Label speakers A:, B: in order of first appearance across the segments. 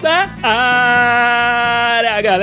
A: Da área, galera!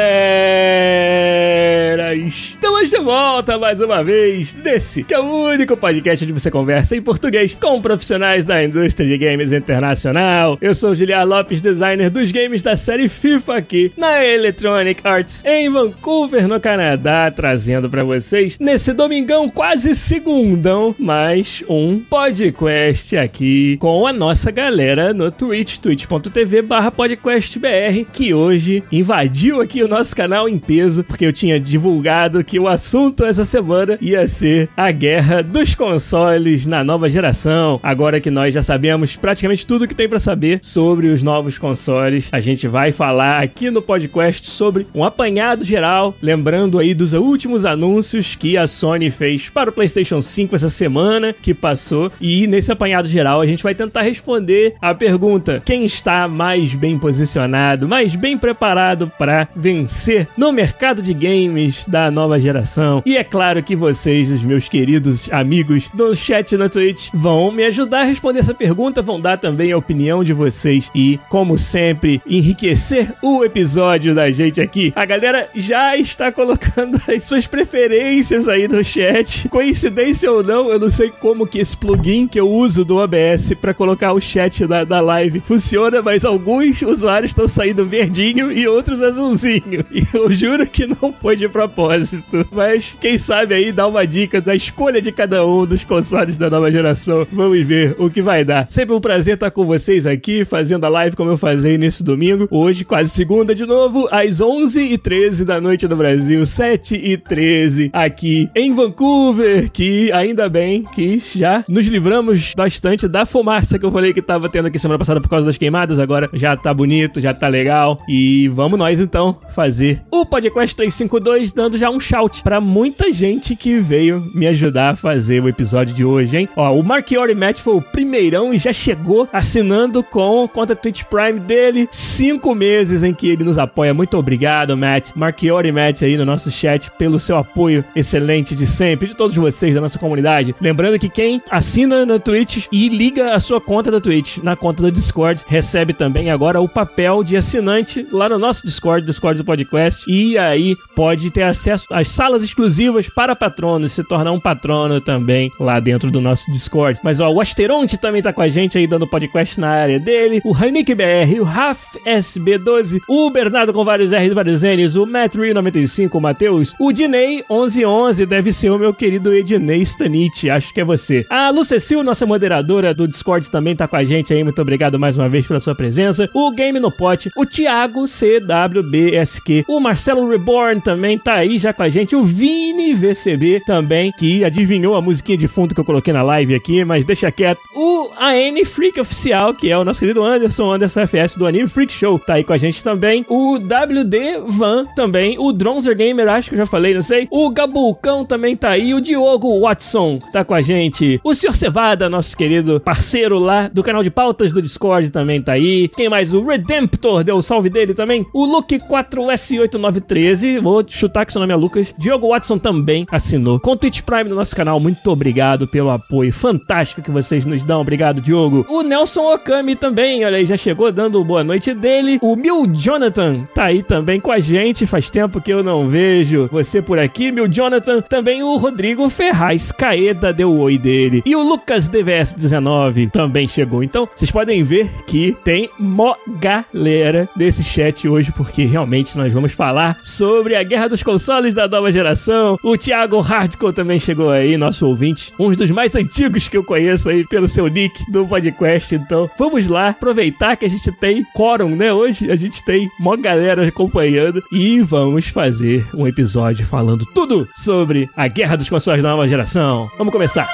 A: Estamos de volta mais uma vez desse que é o único podcast onde você conversa em português com profissionais da indústria de games internacional. Eu sou Giliar Lopes, designer dos games da série FIFA aqui na Electronic Arts em Vancouver, no Canadá, trazendo para vocês nesse domingão quase segundão mais um podcast aqui com a nossa galera no Twitch, twitch.tv barra podcastbr, que hoje invadiu aqui o nosso canal em peso, porque eu tinha divulgado que o assunto essa semana ia ser a guerra dos consoles na nova geração. Agora que nós já sabemos praticamente tudo que tem para saber sobre os novos consoles, a gente vai falar aqui no podcast sobre um apanhado geral, lembrando aí dos últimos anúncios que a Sony fez para o PlayStation 5 essa semana que passou, e nesse apanhado geral a gente vai tentar responder a pergunta: quem está mais bem posicionado, mais bem preparado para vencer no mercado de games da nova geração? E é claro que vocês, os meus queridos amigos do chat na Twitch, vão me ajudar a responder essa pergunta, vão dar também a opinião de vocês e, como sempre, enriquecer o episódio da gente aqui. A galera já está colocando as suas preferências aí no chat. Coincidência ou não, eu não sei como que esse plugin que eu uso do OBS para colocar o chat da, da live funciona, mas alguns usuários estão saindo verdinho e outros azulzinho. E eu juro que não foi de propósito. Mas quem sabe aí dá uma dica da escolha de cada um dos consoles da nova geração. Vamos ver o que vai dar. Sempre um prazer estar com vocês aqui, fazendo a live como eu fazia nesse domingo. Hoje, quase segunda de novo, às 11h13 da noite no Brasil, 7h13 aqui em Vancouver, que ainda bem que já nos livramos bastante da fumaça que eu falei que tava tendo aqui semana passada por causa das queimadas. Agora já tá bonito, já tá legal. E vamos nós então fazer o podcast 352, dando já um shout para muita gente que veio me ajudar a fazer o episódio de hoje, hein? Ó, o Marchiori Matt foi o primeirão e já chegou assinando com conta Twitch Prime dele. Cinco meses em que ele nos apoia. Muito obrigado, Matt. Marchiori Matt aí no nosso chat pelo seu apoio excelente de sempre, de todos vocês da nossa comunidade. Lembrando que quem assina na Twitch e liga a sua conta da Twitch na conta do Discord recebe também agora o papel de assinante lá no nosso Discord, Discord do podcast. E aí pode ter acesso às salas exclusivas para patronos, se tornar um patrono também lá dentro do nosso Discord. Mas ó, o Asteronte também tá com a gente aí dando podcast na área dele, o Hanik BR, o Raf SB12, o Bernardo com vários R's e vários N's, o Matri95, o Matheus, o Dinei 1111, deve ser o meu querido Ednei Stanich, acho que é você. A Lucecil, nossa moderadora do Discord, também tá com a gente aí, muito obrigado mais uma vez pela sua presença. O Game no Pote, o Thiago CWBSQ, o Marcelo Reborn também tá aí já com a gente, o Vini VCB também, que adivinhou a musiquinha de fundo que eu coloquei na live aqui, mas deixa quieto. O AN Freak Oficial, que é o nosso querido Anderson, Anderson FS do Anime Freak Show, tá aí com a gente também. O WD Van também, o Dronzer Gamer, acho que eu já falei, não sei. O Gabulcão também tá aí, o Diogo Watson tá com a gente. O Sr. Cevada, nosso querido parceiro lá do canal de pautas do Discord também tá aí. Quem mais? O Redemptor, deu o salve dele também. O Luke4S8913, vou chutar que seu nome é Lucas. Diogo Watson também assinou. Com o Twitch Prime do nosso canal, muito obrigado pelo apoio fantástico que vocês nos dão. Obrigado, Diogo. O Nelson Okami também, olha aí, já chegou dando boa noite dele. O Mil Jonathan tá aí também com a gente. Faz tempo que eu não vejo você por aqui, Mil Jonathan. Também o Rodrigo Ferraz Caeda deu o oi dele. E o Lucas DVS19 também chegou. Então, vocês podem ver que tem mó galera nesse chat hoje, porque realmente nós vamos falar sobre a guerra dos consoles da nova geração. O Thiago Hardcore também chegou aí, nosso ouvinte, um dos mais antigos que eu conheço aí pelo seu nick do podcast. Então, vamos lá aproveitar que a gente tem quórum, né? Hoje a gente tem mó galera acompanhando e vamos fazer um episódio falando tudo sobre a guerra dos consoles da nova geração. Vamos começar.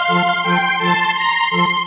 A: Música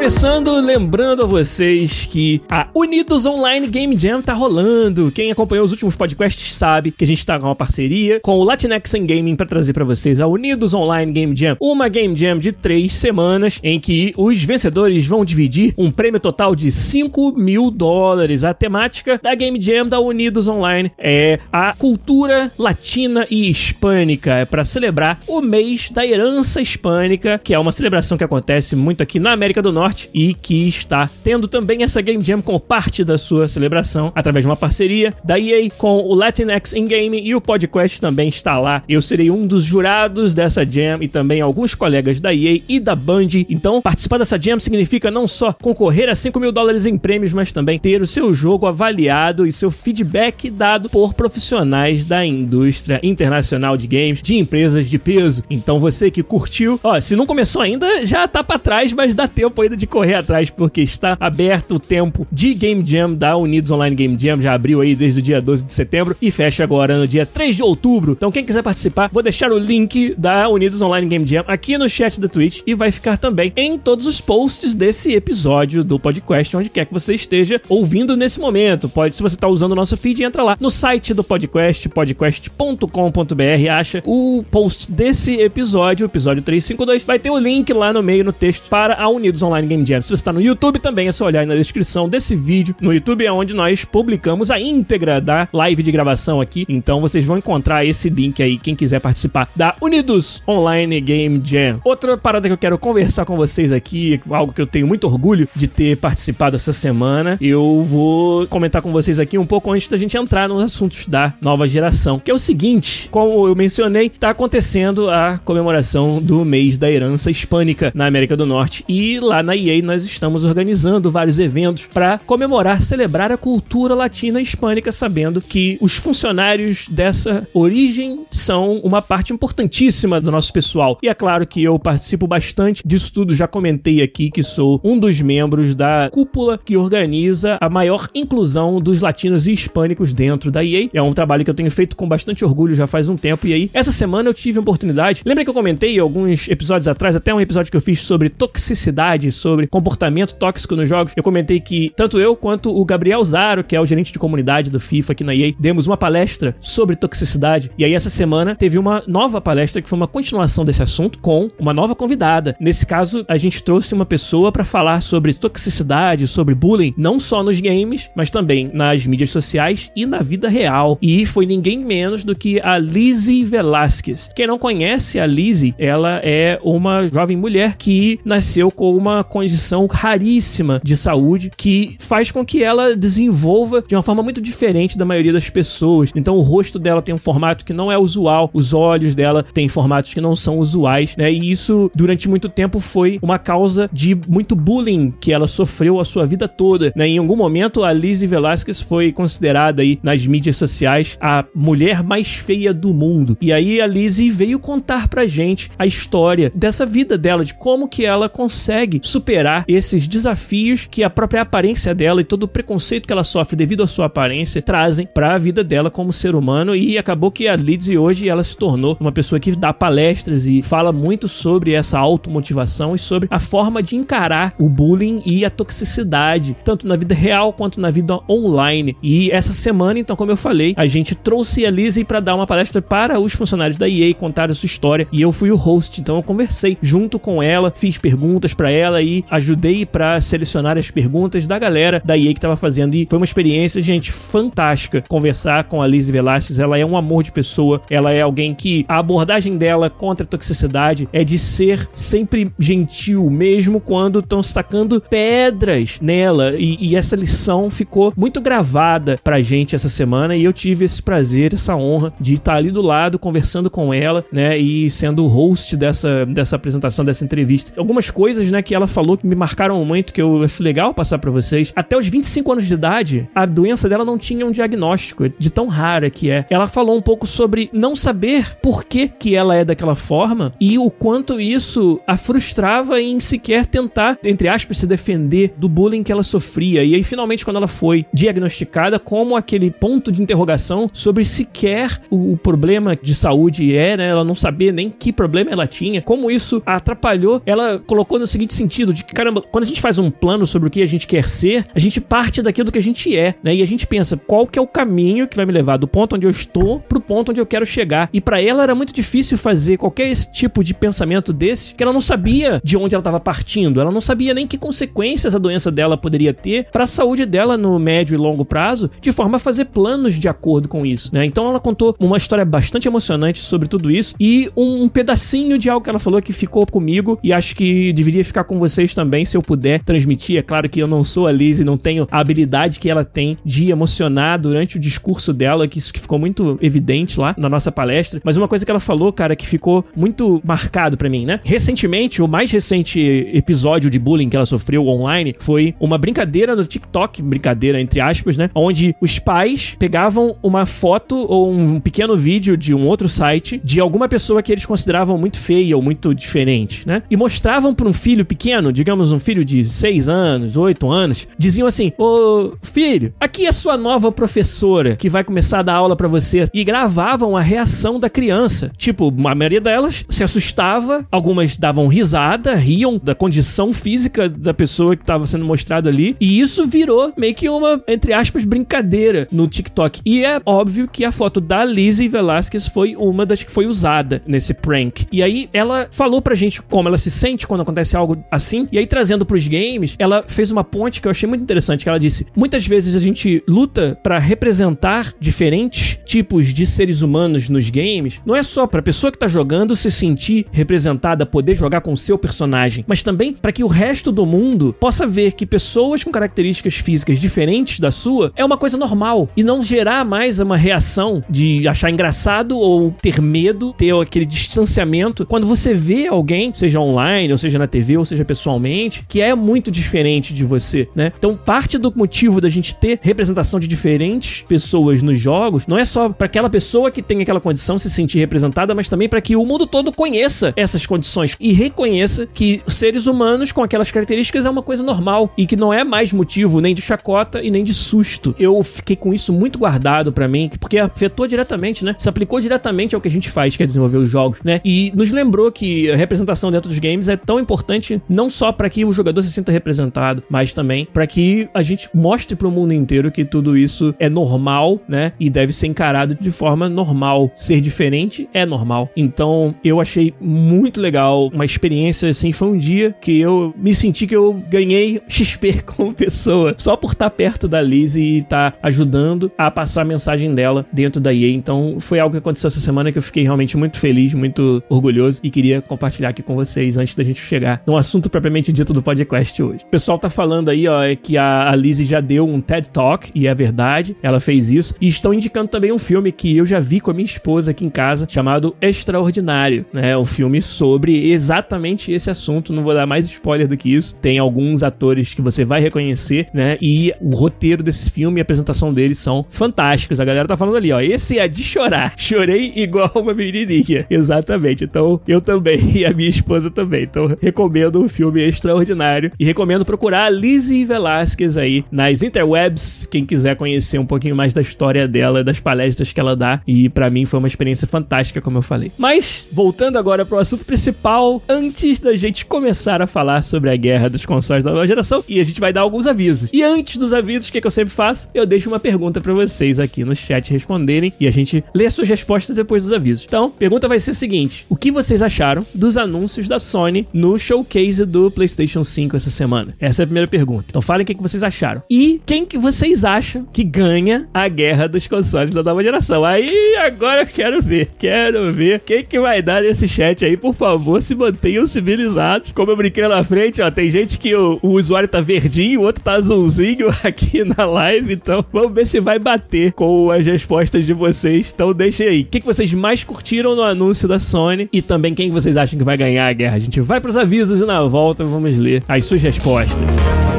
A: Começando, lembrando a vocês que a Unidos Online Game Jam tá rolando. Quem acompanhou os últimos podcasts sabe que a gente tá com uma parceria com o Latinx Gaming para trazer para vocês a Unidos Online Game Jam, uma Game Jam de três semanas em que os vencedores vão dividir um prêmio total de 5 mil dólares. A temática da Game Jam da Unidos Online é a cultura latina e hispânica. É para celebrar o mês da herança hispânica, que é uma celebração que acontece muito aqui na América do Norte E que está tendo também essa Game Jam como parte da sua celebração através de uma parceria da EA com o Latinx in Game e o podcast também está lá. Eu serei um dos jurados dessa Jam e também alguns colegas da EA e da Band. Então, participar dessa Jam significa não só concorrer a 5 mil dólares em prêmios, mas também ter o seu jogo avaliado e seu feedback dado por profissionais da indústria internacional de games, de empresas de peso. Então, você que curtiu, ó, se não começou ainda, já tá para trás, mas dá tempo ainda de correr atrás, porque está aberto o tempo de Game Jam da Unidos Online Game Jam. Já abriu aí desde o dia 12 de setembro e fecha agora no dia 3 de outubro. Então, quem quiser participar, vou deixar o link da Unidos Online Game Jam aqui no chat da Twitch e vai ficar também em todos os posts desse episódio do podcast, onde quer que você esteja ouvindo nesse momento. Pode, se você está usando o nosso feed, entra lá no site do podcast, podcast.com.br, acha o post desse episódio, episódio 352. Vai ter o link lá no meio no texto para a Unidos Online Game Jam. Se você está no YouTube também, é só olhar aí na descrição desse vídeo. No YouTube é onde nós publicamos a íntegra da live de gravação aqui. Então vocês vão encontrar esse link aí, quem quiser participar da Unidos Online Game Jam. Outra parada que eu quero conversar com vocês aqui, algo que eu tenho muito orgulho de ter participado essa semana, eu vou comentar com vocês aqui um pouco antes da gente entrar nos assuntos da nova geração. Que é o seguinte, como eu mencionei, está acontecendo a comemoração do mês da herança hispânica na América do Norte. E lá na EA nós estamos organizando vários eventos para comemorar, celebrar a cultura latina e hispânica, sabendo que os funcionários dessa origem são uma parte importantíssima do nosso pessoal. E é claro que eu participo bastante disso tudo, já comentei aqui que sou um dos membros da cúpula que organiza a maior inclusão dos latinos e hispânicos dentro da EA. É um trabalho que eu tenho feito com bastante orgulho já faz um tempo. E aí, essa semana eu tive a oportunidade. Lembra que eu comentei alguns episódios atrás, até um episódio que eu fiz sobre toxicidade, sobre sobre comportamento tóxico nos jogos, eu comentei que tanto eu quanto o Gabriel Zaro, que é o gerente de comunidade do FIFA aqui na EA, demos uma palestra sobre toxicidade. E aí essa semana teve uma nova palestra que foi uma continuação desse assunto com uma nova convidada. Nesse caso, a gente trouxe uma pessoa para falar sobre toxicidade, sobre bullying, não só nos games, mas também nas mídias sociais e na vida real. E foi ninguém menos do que a Lizzie Velasquez. Quem não conhece a Lizzie, ela é uma jovem mulher que nasceu com uma condição raríssima de saúde que faz com que ela desenvolva de uma forma muito diferente da maioria das pessoas. Então o rosto dela tem um formato que não é usual, os olhos dela têm formatos que não são usuais, né? E isso durante muito tempo foi uma causa de muito bullying que ela sofreu a sua vida toda, né? Em algum momento a Lizzie Velasquez foi considerada aí nas mídias sociais a mulher mais feia do mundo. E aí a Lizzie veio contar pra gente a história dessa vida dela, de como que ela consegue superar superar esses desafios que a própria aparência dela e todo o preconceito que ela sofre devido à sua aparência trazem para a vida dela como ser humano e acabou que a Lidsey hoje ela se tornou uma pessoa que dá palestras e fala muito sobre essa automotivação e sobre a forma de encarar o bullying e a toxicidade, tanto na vida real quanto na vida online. E essa semana, então, como eu falei, a gente trouxe a Lizzie para dar uma palestra para os funcionários da EA contar a sua história e eu fui o host, então eu conversei junto com ela, fiz perguntas para ela e ajudei para selecionar as perguntas da galera da EA que tava fazendo. E foi uma experiência, gente, fantástica conversar com a Lizzie Velasquez. Ela é um amor de pessoa, ela é alguém que a abordagem dela contra a toxicidade é de ser sempre gentil, mesmo quando estão tacando pedras nela. E, e, essa lição ficou muito gravada pra gente essa semana. E eu tive esse prazer, essa honra de estar ali do lado, conversando com ela, né? E sendo o host dessa, dessa apresentação, dessa entrevista. Algumas coisas, né, que ela falou falou que me marcaram muito, que eu acho legal passar para vocês. Até os 25 anos de idade, a doença dela não tinha um diagnóstico, de tão rara que é. Ela falou um pouco sobre não saber por que, que ela é daquela forma e o quanto isso a frustrava em sequer tentar, entre aspas, se defender do bullying que ela sofria. E aí, finalmente, quando ela foi diagnosticada, como aquele ponto de interrogação sobre sequer o, problema de saúde era, né? ela não sabia nem que problema ela tinha, como isso atrapalhou, ela colocou no seguinte sentido: de que, caramba, quando a gente faz um plano sobre o que a gente quer ser, a gente parte daquilo que a gente é, né? E a gente pensa qual que é o caminho que vai me levar do ponto onde eu estou pro ponto onde eu quero chegar. E para ela era muito difícil fazer qualquer tipo de pensamento desse, que ela não sabia de onde ela estava partindo, ela não sabia nem que consequências a doença dela poderia ter para a saúde dela no médio e longo prazo, de forma a fazer planos de acordo com isso, né? Então ela contou uma história bastante emocionante sobre tudo isso e um pedacinho de algo que ela falou que ficou comigo e acho que deveria ficar com vocês também se eu puder transmitir. É claro que eu não sou a Liz e não tenho a habilidade que ela tem de emocionar durante o discurso dela, que isso que ficou muito evidente lá na nossa palestra, mas uma coisa que ela falou, cara, que ficou muito marcado para mim, né? Recentemente, o mais recente episódio de bullying que ela sofreu online foi uma brincadeira no TikTok, brincadeira entre aspas, né? Onde os pais pegavam uma foto ou um pequeno vídeo de um outro site de alguma pessoa que eles consideravam muito feia ou muito diferente, né? E mostravam para um filho pequeno, digamos um filho de 6 anos, 8 anos, diziam assim: Ô filho, aqui é sua nova professora que vai começar a dar aula para você. E gravavam a reação da criança. Tipo, a maioria delas se assustava, algumas davam risada, riam da condição física da pessoa que estava sendo mostrado ali. E isso virou meio que uma, entre aspas, brincadeira no TikTok. E é óbvio que a foto da Lizzie Velasquez foi uma das que foi usada nesse prank. E aí ela falou pra gente como ela se sente quando acontece algo assim. E aí, trazendo pros games, ela fez uma ponte que eu achei muito interessante. Que ela disse: muitas vezes a gente luta para representar diferentes tipos de seres humanos nos games. Não é só pra pessoa que tá jogando se sentir representada, poder jogar com o seu personagem, mas também para que o resto do mundo possa ver que pessoas com características físicas diferentes da sua é uma coisa normal e não gerar mais uma reação de achar engraçado ou ter medo, ter aquele distanciamento quando você vê alguém, seja online, ou seja na TV, ou seja pessoalmente, que é muito diferente de você, né? Então, parte do motivo da gente ter representação de diferentes pessoas nos jogos não é só para aquela pessoa que tem aquela condição se sentir representada, mas também para que o mundo todo conheça essas condições e reconheça que seres humanos com aquelas características é uma coisa normal e que não é mais motivo nem de chacota e nem de susto. Eu fiquei com isso muito guardado para mim, porque afetou diretamente, né? Se aplicou diretamente ao que a gente faz, que é desenvolver os jogos, né? E nos lembrou que a representação dentro dos games é tão importante não só para que o jogador se sinta representado, mas também para que a gente mostre para o mundo inteiro que tudo isso é normal, né? E deve ser encarado de forma normal. Ser diferente é normal. Então, eu achei muito legal, uma experiência assim, foi um dia que eu me senti que eu ganhei XP como pessoa, só por estar perto da Liz e estar ajudando a passar a mensagem dela dentro da EA. Então, foi algo que aconteceu essa semana que eu fiquei realmente muito feliz, muito orgulhoso e queria compartilhar aqui com vocês antes da gente chegar no assunto propriamente dito do podcast hoje. O pessoal tá falando aí, ó, é que a, a Lizzie já deu um TED Talk, e é verdade, ela fez isso, e estão indicando também um filme que eu já vi com a minha esposa aqui em casa, chamado Extraordinário, né? Um filme sobre exatamente esse assunto, não vou dar mais spoiler do que isso. Tem alguns atores que você vai reconhecer, né? E o roteiro desse filme e a apresentação deles são fantásticos. A galera tá falando ali, ó, esse é de chorar. Chorei igual uma menininha. Exatamente. Então, eu também e a minha esposa também. Então, recomendo o filme extraordinário e recomendo procurar a Lizzie Velasquez aí nas interwebs, quem quiser conhecer um pouquinho mais da história dela, das palestras que ela dá. E para mim foi uma experiência fantástica, como eu falei. Mas, voltando agora pro assunto principal, antes da gente começar a falar sobre a guerra dos consoles da nova geração, e a gente vai dar alguns avisos. E antes dos avisos, o que, que eu sempre faço? Eu deixo uma pergunta para vocês aqui no chat responderem e a gente lê suas respostas depois dos avisos. Então, pergunta vai ser a seguinte: o que vocês acharam dos anúncios da Sony no showcase do PlayStation 5 essa semana? Essa é a primeira pergunta. Então, falem o que, que vocês acharam. E quem que vocês acham que ganha a guerra dos consoles da nova geração? Aí, agora eu quero ver. Quero ver quem que vai dar nesse chat aí. Por favor, se mantenham civilizados. Como eu brinquei lá na frente, ó, tem gente que o, o usuário tá verdinho, o outro tá azulzinho aqui na live. Então, vamos ver se vai bater com as respostas de vocês. Então, deixem aí. O que, que vocês mais curtiram no anúncio da Sony? E também quem vocês acham que vai ganhar a guerra? A gente vai pros avisos e na volta vamos ler as suas respostas.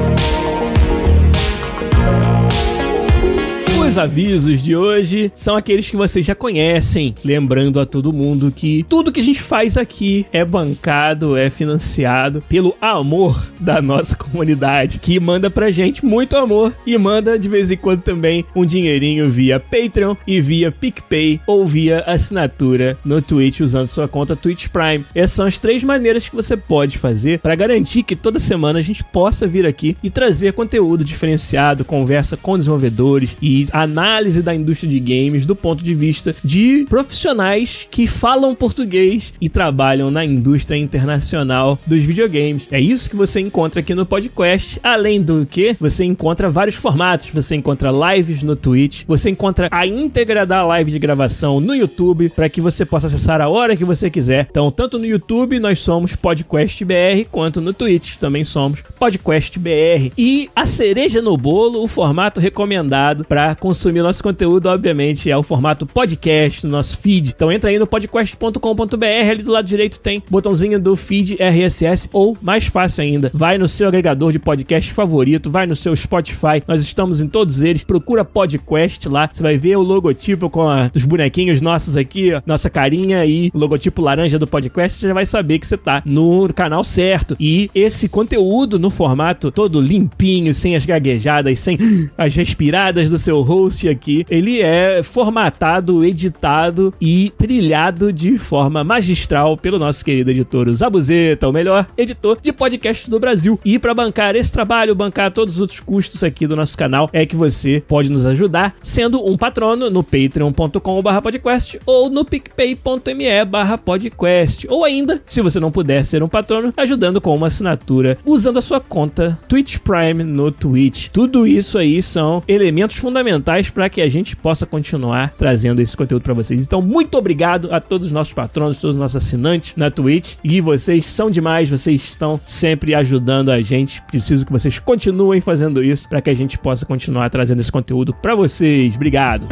A: Os avisos de hoje são aqueles que vocês já conhecem, lembrando a todo mundo que tudo que a gente faz aqui é bancado, é financiado pelo amor da nossa comunidade, que manda pra gente muito amor e manda de vez em quando também um dinheirinho via Patreon e via PicPay ou via assinatura no Twitch usando sua conta Twitch Prime. Essas são as três maneiras que você pode fazer para garantir que toda semana a gente possa vir aqui e trazer conteúdo diferenciado, conversa com desenvolvedores e análise da indústria de games do ponto de vista de profissionais que falam português e trabalham na indústria internacional dos videogames. É isso que você encontra aqui no podcast. Além do que, você encontra vários formatos. Você encontra lives no Twitch, você encontra a íntegra da live de gravação no YouTube para que você possa acessar a hora que você quiser. Então, tanto no YouTube nós somos Podcast BR, quanto no Twitch também somos Podcast BR. E a cereja no bolo, o formato recomendado para consumir nosso conteúdo, obviamente, é o formato podcast no nosso feed. Então entra aí no podcast.com.br, ali do lado direito tem botãozinho do feed RSS ou mais fácil ainda, vai no seu agregador de podcast favorito, vai no seu Spotify. Nós estamos em todos eles. Procura podcast lá, você vai ver o logotipo com a, os bonequinhos nossos aqui, ó, nossa carinha e o logotipo laranja do podcast, você já vai saber que você tá no canal certo. E esse conteúdo no formato todo limpinho, sem as gaguejadas, sem as respiradas do seu host aqui, ele é formatado, editado e trilhado de forma magistral pelo nosso querido editor Zabuzeta, o melhor editor de podcast do Brasil. E para bancar esse trabalho, bancar todos os outros custos aqui do nosso canal, é que você pode nos ajudar sendo um patrono no patreon.com/podcast ou no picpay.me/podcast. Ou ainda, se você não puder ser um patrono, ajudando com uma assinatura usando a sua conta Twitch Prime no Twitch. Tudo isso aí são elementos fundamentais para que a gente possa continuar trazendo esse conteúdo para vocês. Então, muito obrigado a todos os nossos patronos, todos os nossos assinantes na Twitch. E vocês são demais, vocês estão sempre ajudando a gente. Preciso que vocês continuem fazendo isso para que a gente possa continuar trazendo esse conteúdo para vocês. Obrigado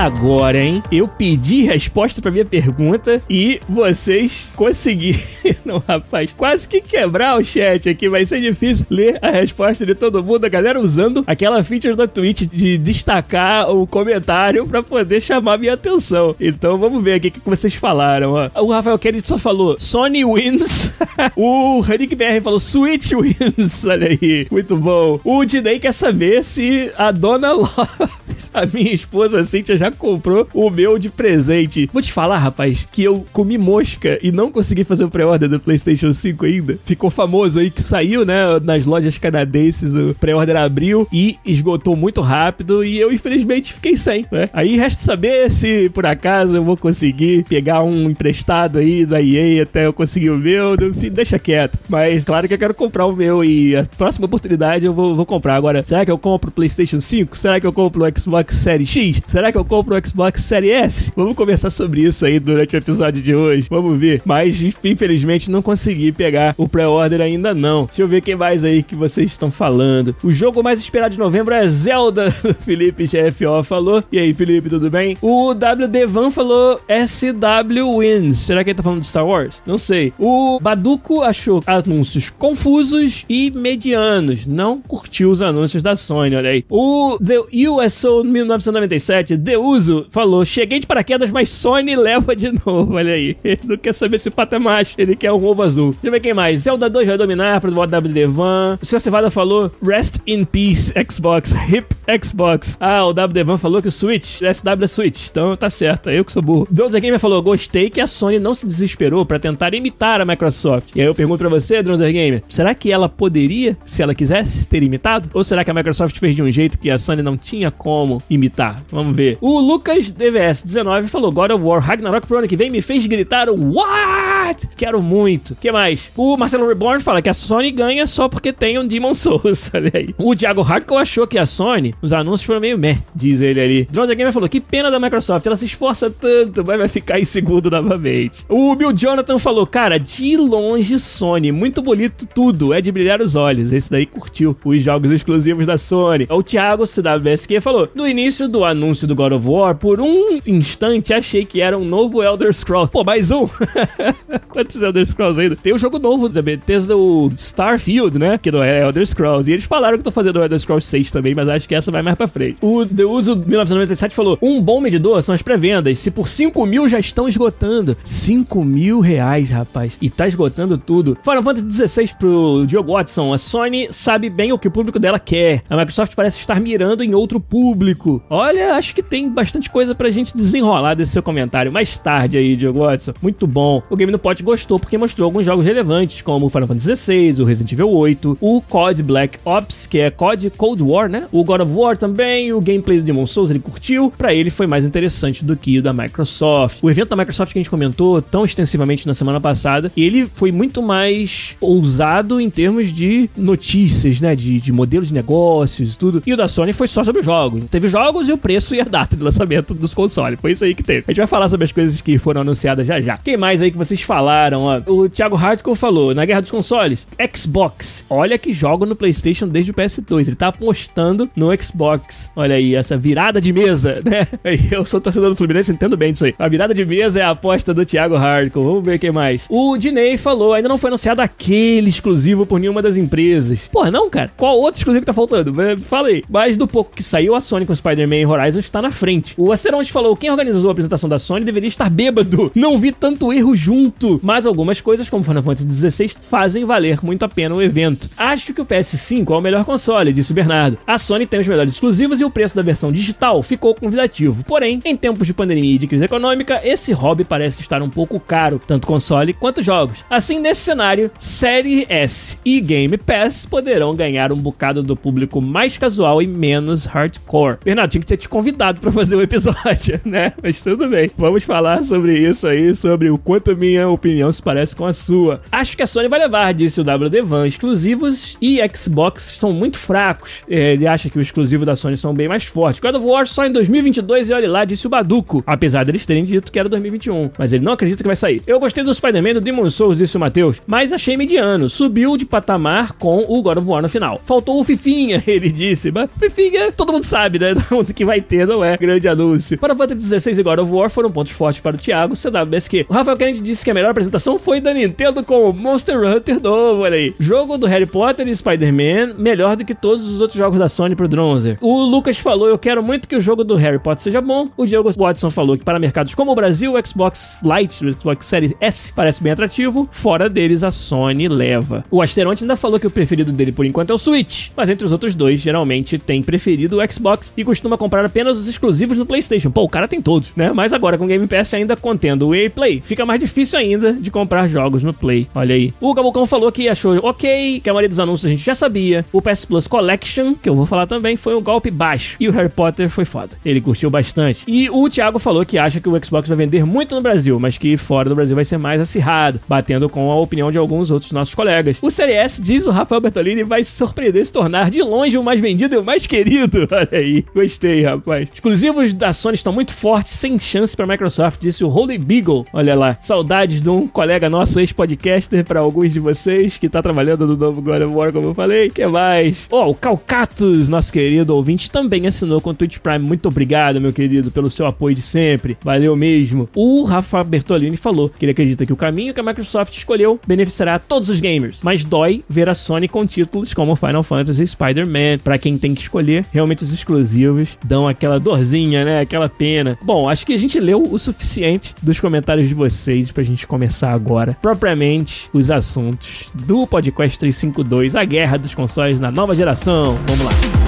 A: agora, hein? Eu pedi resposta pra minha pergunta e vocês conseguiram, rapaz, quase que quebrar o chat aqui. Vai ser difícil ler a resposta de todo mundo. A galera usando aquela feature da Twitch de destacar o comentário pra poder chamar minha atenção. Então vamos ver aqui o que vocês falaram. Ó. O Rafael Kennedy só falou Sony wins. o Hanik BR falou Switch wins. Olha aí, muito bom. O Dinei quer saber se a Dona Lopes, a minha esposa Cintia, já comprou o meu de presente. Vou te falar, rapaz, que eu comi mosca e não consegui fazer o pré-order do PlayStation 5 ainda. Ficou famoso aí que saiu, né, nas lojas canadenses, o pré-order abriu e esgotou muito rápido e eu infelizmente fiquei sem, né? Aí resta saber se por acaso eu vou conseguir pegar um emprestado aí da EA até eu conseguir o meu, enfim, deixa quieto. Mas claro que eu quero comprar o meu e a próxima oportunidade eu vou, vou comprar. Agora, será que eu compro o PlayStation 5? Será que eu compro o Xbox Series X? Será que eu compro o Xbox Series S? Vamos conversar sobre isso aí durante o episódio de hoje. Vamos ver. Mas, infelizmente, não consegui pegar o pré-order ainda não. Deixa eu ver quem mais aí que vocês estão falando. O jogo mais esperado de novembro é Zelda. Felipe GFO falou. E aí, Felipe, tudo bem? O WD Van falou SW Wins. Será que ele tá falando de Star Wars? Não sei. O Baduco achou anúncios confusos e medianos. Não curtiu os anúncios da Sony, olha aí. O The USO 1997, The Uso, falou: Cheguei de paraquedas, mas Sony leva de novo. Olha aí. Ele não quer saber se o pato é macho. Ele quer um ovo azul. Deixa eu ver quem mais. Zelda 2 vai dominar pro WD Van. O Sr. Cevada falou: Rest in peace, Xbox. Hip Xbox. Ah, o WD Van falou que o Switch, SW é Switch. Então tá certo. Eu que sou burro. Dronzer Gamer falou: Gostei que a Sony não se desesperou para tentar imitar a Microsoft. E aí eu pergunto pra você, Dronzer Gamer: será que ela poderia, se ela quisesse, ter imitado? Ou será que a Microsoft fez de um jeito que a Sony não tinha como imitar? Vamos ver. O Lucas DVS19 falou: God of War Ragnarok pro ano que vem me fez gritar What? Quero muito. que mais? O Marcelo Reborn fala que a Sony ganha só porque tem um Demon Souls. Olha aí. O Thiago Hardcore achou que a Sony, os anúncios foram meio meh, diz ele ali. Drones Gamer falou: que pena da Microsoft, ela se esforça tanto, mas vai ficar em segundo novamente. O Bill Jonathan falou: cara, de longe Sony, muito bonito tudo, é de brilhar os olhos. Esse daí curtiu os jogos exclusivos da Sony. O Thiago CWSQ falou: no início do anúncio do God of of War, por um instante achei que era um novo Elder Scrolls. Pô, mais um? Quantos Elder Scrolls ainda? Tem um jogo novo da Bethesda, o Starfield, né? Que não é Elder Scrolls. E eles falaram que estão fazendo o Elder Scrolls 6 também, mas acho que essa vai mais pra frente. O The Uso 1997 falou: um bom medidor são as pré-vendas. Se por 5 mil já estão esgotando. 5 mil reais, rapaz. E tá esgotando tudo. Final Fantasy XVI pro Diogo Watson. A Sony sabe bem o que o público dela quer. A Microsoft parece estar mirando em outro público. Olha, acho que tem bastante coisa pra gente desenrolar desse seu comentário mais tarde aí, Diogo Watson. Muito bom. O Game no Pot gostou porque mostrou alguns jogos relevantes, como o Final Fantasy XVI, o Resident Evil 8, o COD Black Ops, que é COD Cold War, né? O God of War também, o gameplay do Demon Souls ele curtiu. Para ele foi mais interessante do que o da Microsoft. O evento da Microsoft que a gente comentou tão extensivamente na semana passada, ele foi muito mais ousado em termos de notícias, né? De, de modelos de negócios e tudo. E o da Sony foi só sobre jogos. Teve jogos e o preço e a data lançamento dos consoles. Foi isso aí que teve. A gente vai falar sobre as coisas que foram anunciadas já já. Quem mais aí que vocês falaram? Ó? O Thiago Hardcore falou, na guerra dos consoles, Xbox. Olha que jogo no PlayStation desde o PS2. Ele tá apostando no Xbox. Olha aí, essa virada de mesa, né? Eu sou torcedor do Fluminense, entendo bem disso aí. A virada de mesa é a aposta do Thiago Hardcore. Vamos ver quem mais. O Diney falou, ainda não foi anunciado aquele exclusivo por nenhuma das empresas. Porra, não, cara. Qual outro exclusivo que tá faltando? Fala aí. Mas do pouco que saiu, a Sony com Spider-Man Horizon está na frente. O Asteronte falou, quem organizou a apresentação da Sony deveria estar bêbado. Não vi tanto erro junto. Mas algumas coisas, como Final Fantasy XVI, fazem valer muito a pena o evento. Acho que o PS5 é o melhor console, disse o Bernardo. A Sony tem os melhores exclusivos e o preço da versão digital ficou convidativo. Porém, em tempos de pandemia e de crise econômica, esse hobby parece estar um pouco caro, tanto console quanto jogos. Assim, nesse cenário, Série S e Game Pass poderão ganhar um bocado do público mais casual e menos hardcore. Bernardo, tinha que ter te convidado para fazer o um episódio, né? Mas tudo bem. Vamos falar sobre isso aí, sobre o quanto minha opinião se parece com a sua. Acho que a Sony vai levar, disse o WD Van. Exclusivos e Xbox são muito fracos. Ele acha que os exclusivos da Sony são bem mais fortes. God of War só em 2022 e olha lá, disse o Baduco. Apesar deles terem dito que era 2021. Mas ele não acredita que vai sair. Eu gostei do Spider-Man do Demon Souls, disse o Matheus. Mas achei mediano. Subiu de patamar com o God of War no final. Faltou o Fifinha, ele disse. Mas Fifinha, todo mundo sabe, né? que vai ter, não é? Grande anúncio. Para Fantasy 16 e God of War foram pontos fortes para o Thiago, CWSQ. O Rafael Kennedy disse que a melhor apresentação foi da Nintendo com o Monster Hunter novo, olha aí. Jogo do Harry Potter e Spider-Man, melhor do que todos os outros jogos da Sony pro Dronzer. O Lucas falou, eu quero muito que o jogo do Harry Potter seja bom. O Diego Watson falou que para mercados como o Brasil, o Xbox Lite, o Xbox Series S parece bem atrativo. Fora deles, a Sony leva. O Asteronte ainda falou que o preferido dele por enquanto é o Switch, mas entre os outros dois, geralmente tem preferido o Xbox e costuma comprar apenas os exclusivos no PlayStation. Pô, o cara tem todos, né? Mas agora com o Game Pass ainda contendo o EA Play, fica mais difícil ainda de comprar jogos no Play. Olha aí. O Gabucão falou que achou ok, que a maioria dos anúncios a gente já sabia. O PS Plus Collection, que eu vou falar também, foi um golpe baixo. E o Harry Potter foi foda. Ele curtiu bastante. E o Thiago falou que acha que o Xbox vai vender muito no Brasil, mas que fora do Brasil vai ser mais acirrado, batendo com a opinião de alguns outros nossos colegas. O Série S, diz o Rafael Bertolini, vai surpreender se tornar de longe o mais vendido e o mais querido. Olha aí. Gostei, rapaz. Exclusivos da Sony estão muito fortes, sem chance para Microsoft, disse o Holy Beagle. Olha lá. Saudades de um colega nosso, ex-podcaster, para alguns de vocês, que tá trabalhando no novo God of War, como eu falei. que mais? Ó, oh, o Calcatus, nosso querido ouvinte, também assinou com o Twitch Prime. Muito obrigado, meu querido, pelo seu apoio de sempre. Valeu mesmo. O Rafa Bertolini falou que ele acredita que o caminho que a Microsoft escolheu beneficiará todos os gamers, mas dói ver a Sony com títulos como Final Fantasy e Spider-Man. Para quem tem que escolher, realmente os exclusivos dão aquela dorzinha, né? Aquela pena. Bom, acho que a gente leu o suficiente dos comentários de vocês pra gente começar agora, propriamente, os assuntos do Podcast 352, a guerra dos consoles na nova geração. Vamos lá.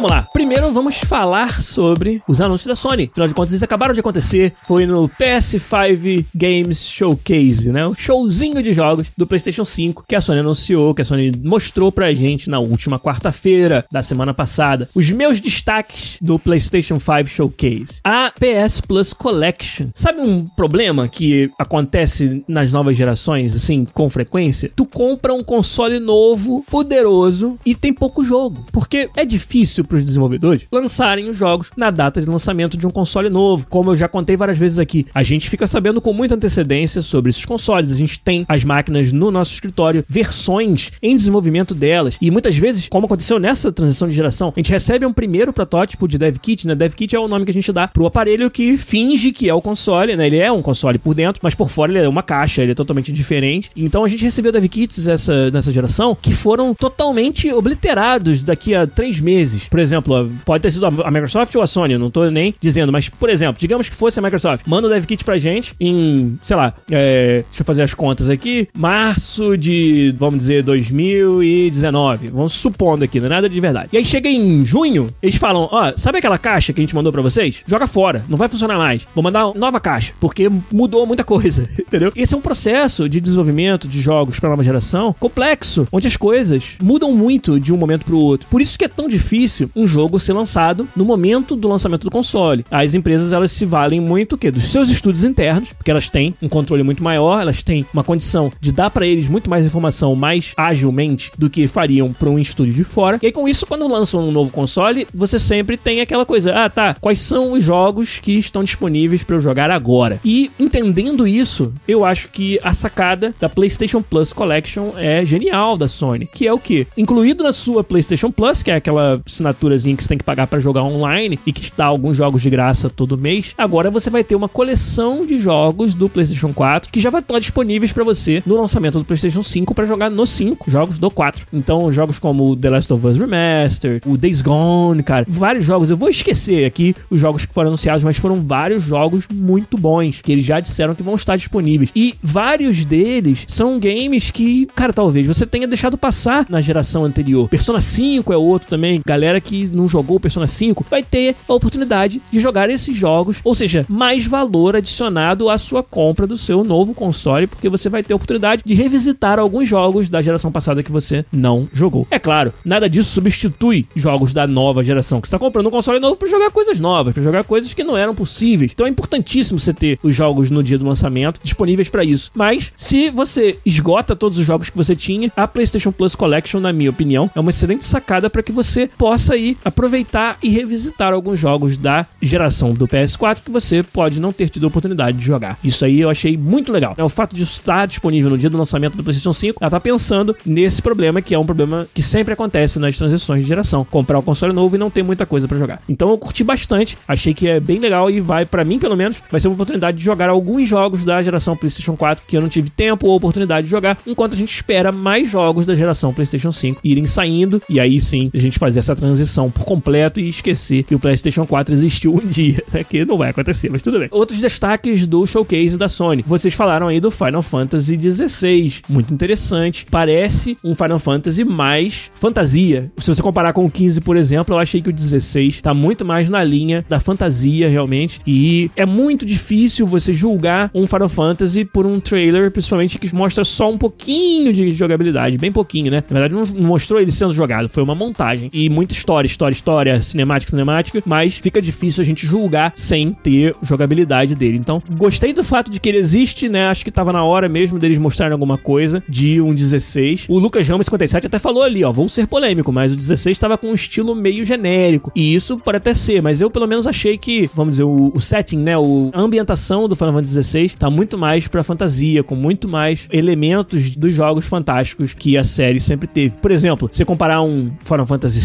A: Vamos lá. Primeiro vamos falar sobre os anúncios da Sony. Afinal de contas, eles acabaram de acontecer. Foi no PS5 Games Showcase, né? O showzinho de jogos do PlayStation 5 que a Sony anunciou, que a Sony mostrou pra gente na última quarta-feira da semana passada. Os meus destaques do PlayStation 5 Showcase. A PS Plus Collection. Sabe um problema que acontece nas novas gerações, assim, com frequência? Tu compra um console novo, poderoso e tem pouco jogo. Porque é difícil para os desenvolvedores lançarem os jogos na data de lançamento de um console novo. Como eu já contei várias vezes aqui, a gente fica sabendo com muita antecedência sobre esses consoles. A gente tem as máquinas no nosso escritório, versões em desenvolvimento delas. E muitas vezes, como aconteceu nessa transição de geração, a gente recebe um primeiro protótipo de dev kit, né? Dev kit é o nome que a gente dá pro aparelho que finge que é o console, né? Ele é um console por dentro, mas por fora ele é uma caixa, ele é totalmente diferente. Então a gente recebeu dev kits essa, nessa geração que foram totalmente obliterados daqui a três meses. Por exemplo, pode ter sido a Microsoft ou a Sony, não tô nem dizendo, mas por exemplo, digamos que fosse a Microsoft, manda o dev kit pra gente em, sei lá, é, deixa eu fazer as contas aqui, março de, vamos dizer, 2019. Vamos supondo aqui, não é nada de verdade. E aí chega em junho, eles falam: Ó, sabe aquela caixa que a gente mandou para vocês? Joga fora, não vai funcionar mais. Vou mandar nova caixa, porque mudou muita coisa, entendeu? Esse é um processo de desenvolvimento de jogos para nova geração complexo, onde as coisas mudam muito de um momento para o outro. Por isso que é tão difícil um jogo ser lançado no momento do lançamento do console. As empresas elas se valem muito o quê? dos seus estudos internos, porque elas têm um controle muito maior, elas têm uma condição de dar para eles muito mais informação mais agilmente do que fariam para um estúdio de fora. E aí com isso, quando lançam um novo console, você sempre tem aquela coisa: ah, tá, quais são os jogos que estão disponíveis para eu jogar agora? E entendendo isso, eu acho que a sacada da PlayStation Plus Collection é genial da Sony, que é o que? Incluído na sua PlayStation Plus, que é aquela assinaturazinha que você tem que pagar para jogar online e que dá alguns jogos de graça todo mês, agora você vai ter uma coleção de jogos do PlayStation 4 que já vai estar disponíveis para você no lançamento do PlayStation 5 para jogar no 5, jogos do 4. Então, jogos como The Last of Us Remastered, o Days Gone, cara, vários jogos. Eu vou esquecer aqui os jogos que foram anunciados, mas foram vários jogos muito bons que eles já disseram que vão estar disponíveis. E vários deles são games que, cara, talvez você tenha deixado passar na geração anterior. Persona 5 é outro também. Galera que não jogou o Persona 5 vai ter a oportunidade de jogar esses jogos, ou seja, mais valor adicionado à sua compra do seu novo console, porque você vai ter a oportunidade de revisitar alguns jogos da geração passada que você não jogou. É claro, nada disso substitui jogos da nova geração, que está comprando um console novo para jogar coisas novas, para jogar coisas que não eram possíveis. Então é importantíssimo você ter os jogos no dia do lançamento disponíveis para isso. Mas se você esgota todos os jogos que você tinha, a PlayStation Plus Collection, na minha opinião, é uma excelente sacada para que você possa ir aproveitar e revisitar alguns jogos da geração do PS4 que você pode não ter tido a oportunidade de jogar. Isso aí eu achei muito legal. É o fato de estar disponível no dia do lançamento do PlayStation 5, ela tá pensando nesse problema que é um problema que sempre acontece nas transições de geração, comprar o um console novo e não ter muita coisa para jogar. Então eu curti bastante, achei que é bem legal e vai para mim pelo menos vai ser uma oportunidade de jogar alguns jogos da geração PlayStation 4 que eu não tive tempo ou oportunidade de jogar, enquanto a gente espera mais jogos da geração PlayStation 5 irem saindo e aí sim a gente fazer essa transição por completo e esquecer que o PlayStation 4 existiu um dia, né? que não vai acontecer, mas tudo bem. Outros destaques do showcase da Sony. Vocês falaram aí do Final Fantasy XVI, muito interessante. Parece um Final Fantasy mais fantasia. Se você comparar com o 15, por exemplo, eu achei que o 16 tá muito mais na linha da fantasia realmente e é muito difícil você julgar um Final Fantasy por um trailer, principalmente que mostra só um pouquinho de jogabilidade, bem pouquinho, né? Na verdade não mostrou ele sendo jogado, foi uma montagem e muita história, história, história, cinemática, cinemática, mas fica difícil a gente julgar sem ter jogabilidade dele. Então, gostei do fato de que ele existe, né? Acho que tava na hora mesmo deles mostrarem alguma coisa de um 16. O Lucas Ramos 57 até falou ali, ó, vou ser polêmico, mas o 16 tava com um estilo meio genérico. E isso pode até ser, mas eu pelo menos achei que, vamos dizer, o, o setting, né, o, a ambientação do Final Fantasy 16 tá muito mais pra fantasia, com muito mais elementos dos jogos fantásticos que a série sempre teve. Por exemplo, você comparar um Final Fantasy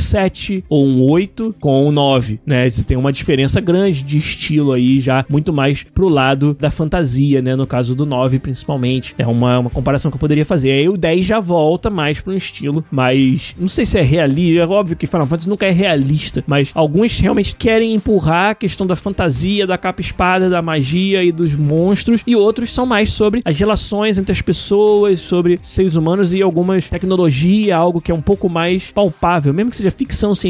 A: 7 ou um 8 com um 9, né? Você tem uma diferença grande de estilo aí já muito mais pro lado da fantasia, né? No caso do 9, principalmente. É uma, uma comparação que eu poderia fazer. Aí o 10 já volta mais pro estilo, mas não sei se é realista. É óbvio que Final Fantasy nunca é realista, mas alguns realmente querem empurrar a questão da fantasia, da capa-espada, da magia e dos monstros, e outros são mais sobre as relações entre as pessoas, sobre seres humanos e algumas tecnologia, algo que é um pouco mais palpável, mesmo que seja ficção científica,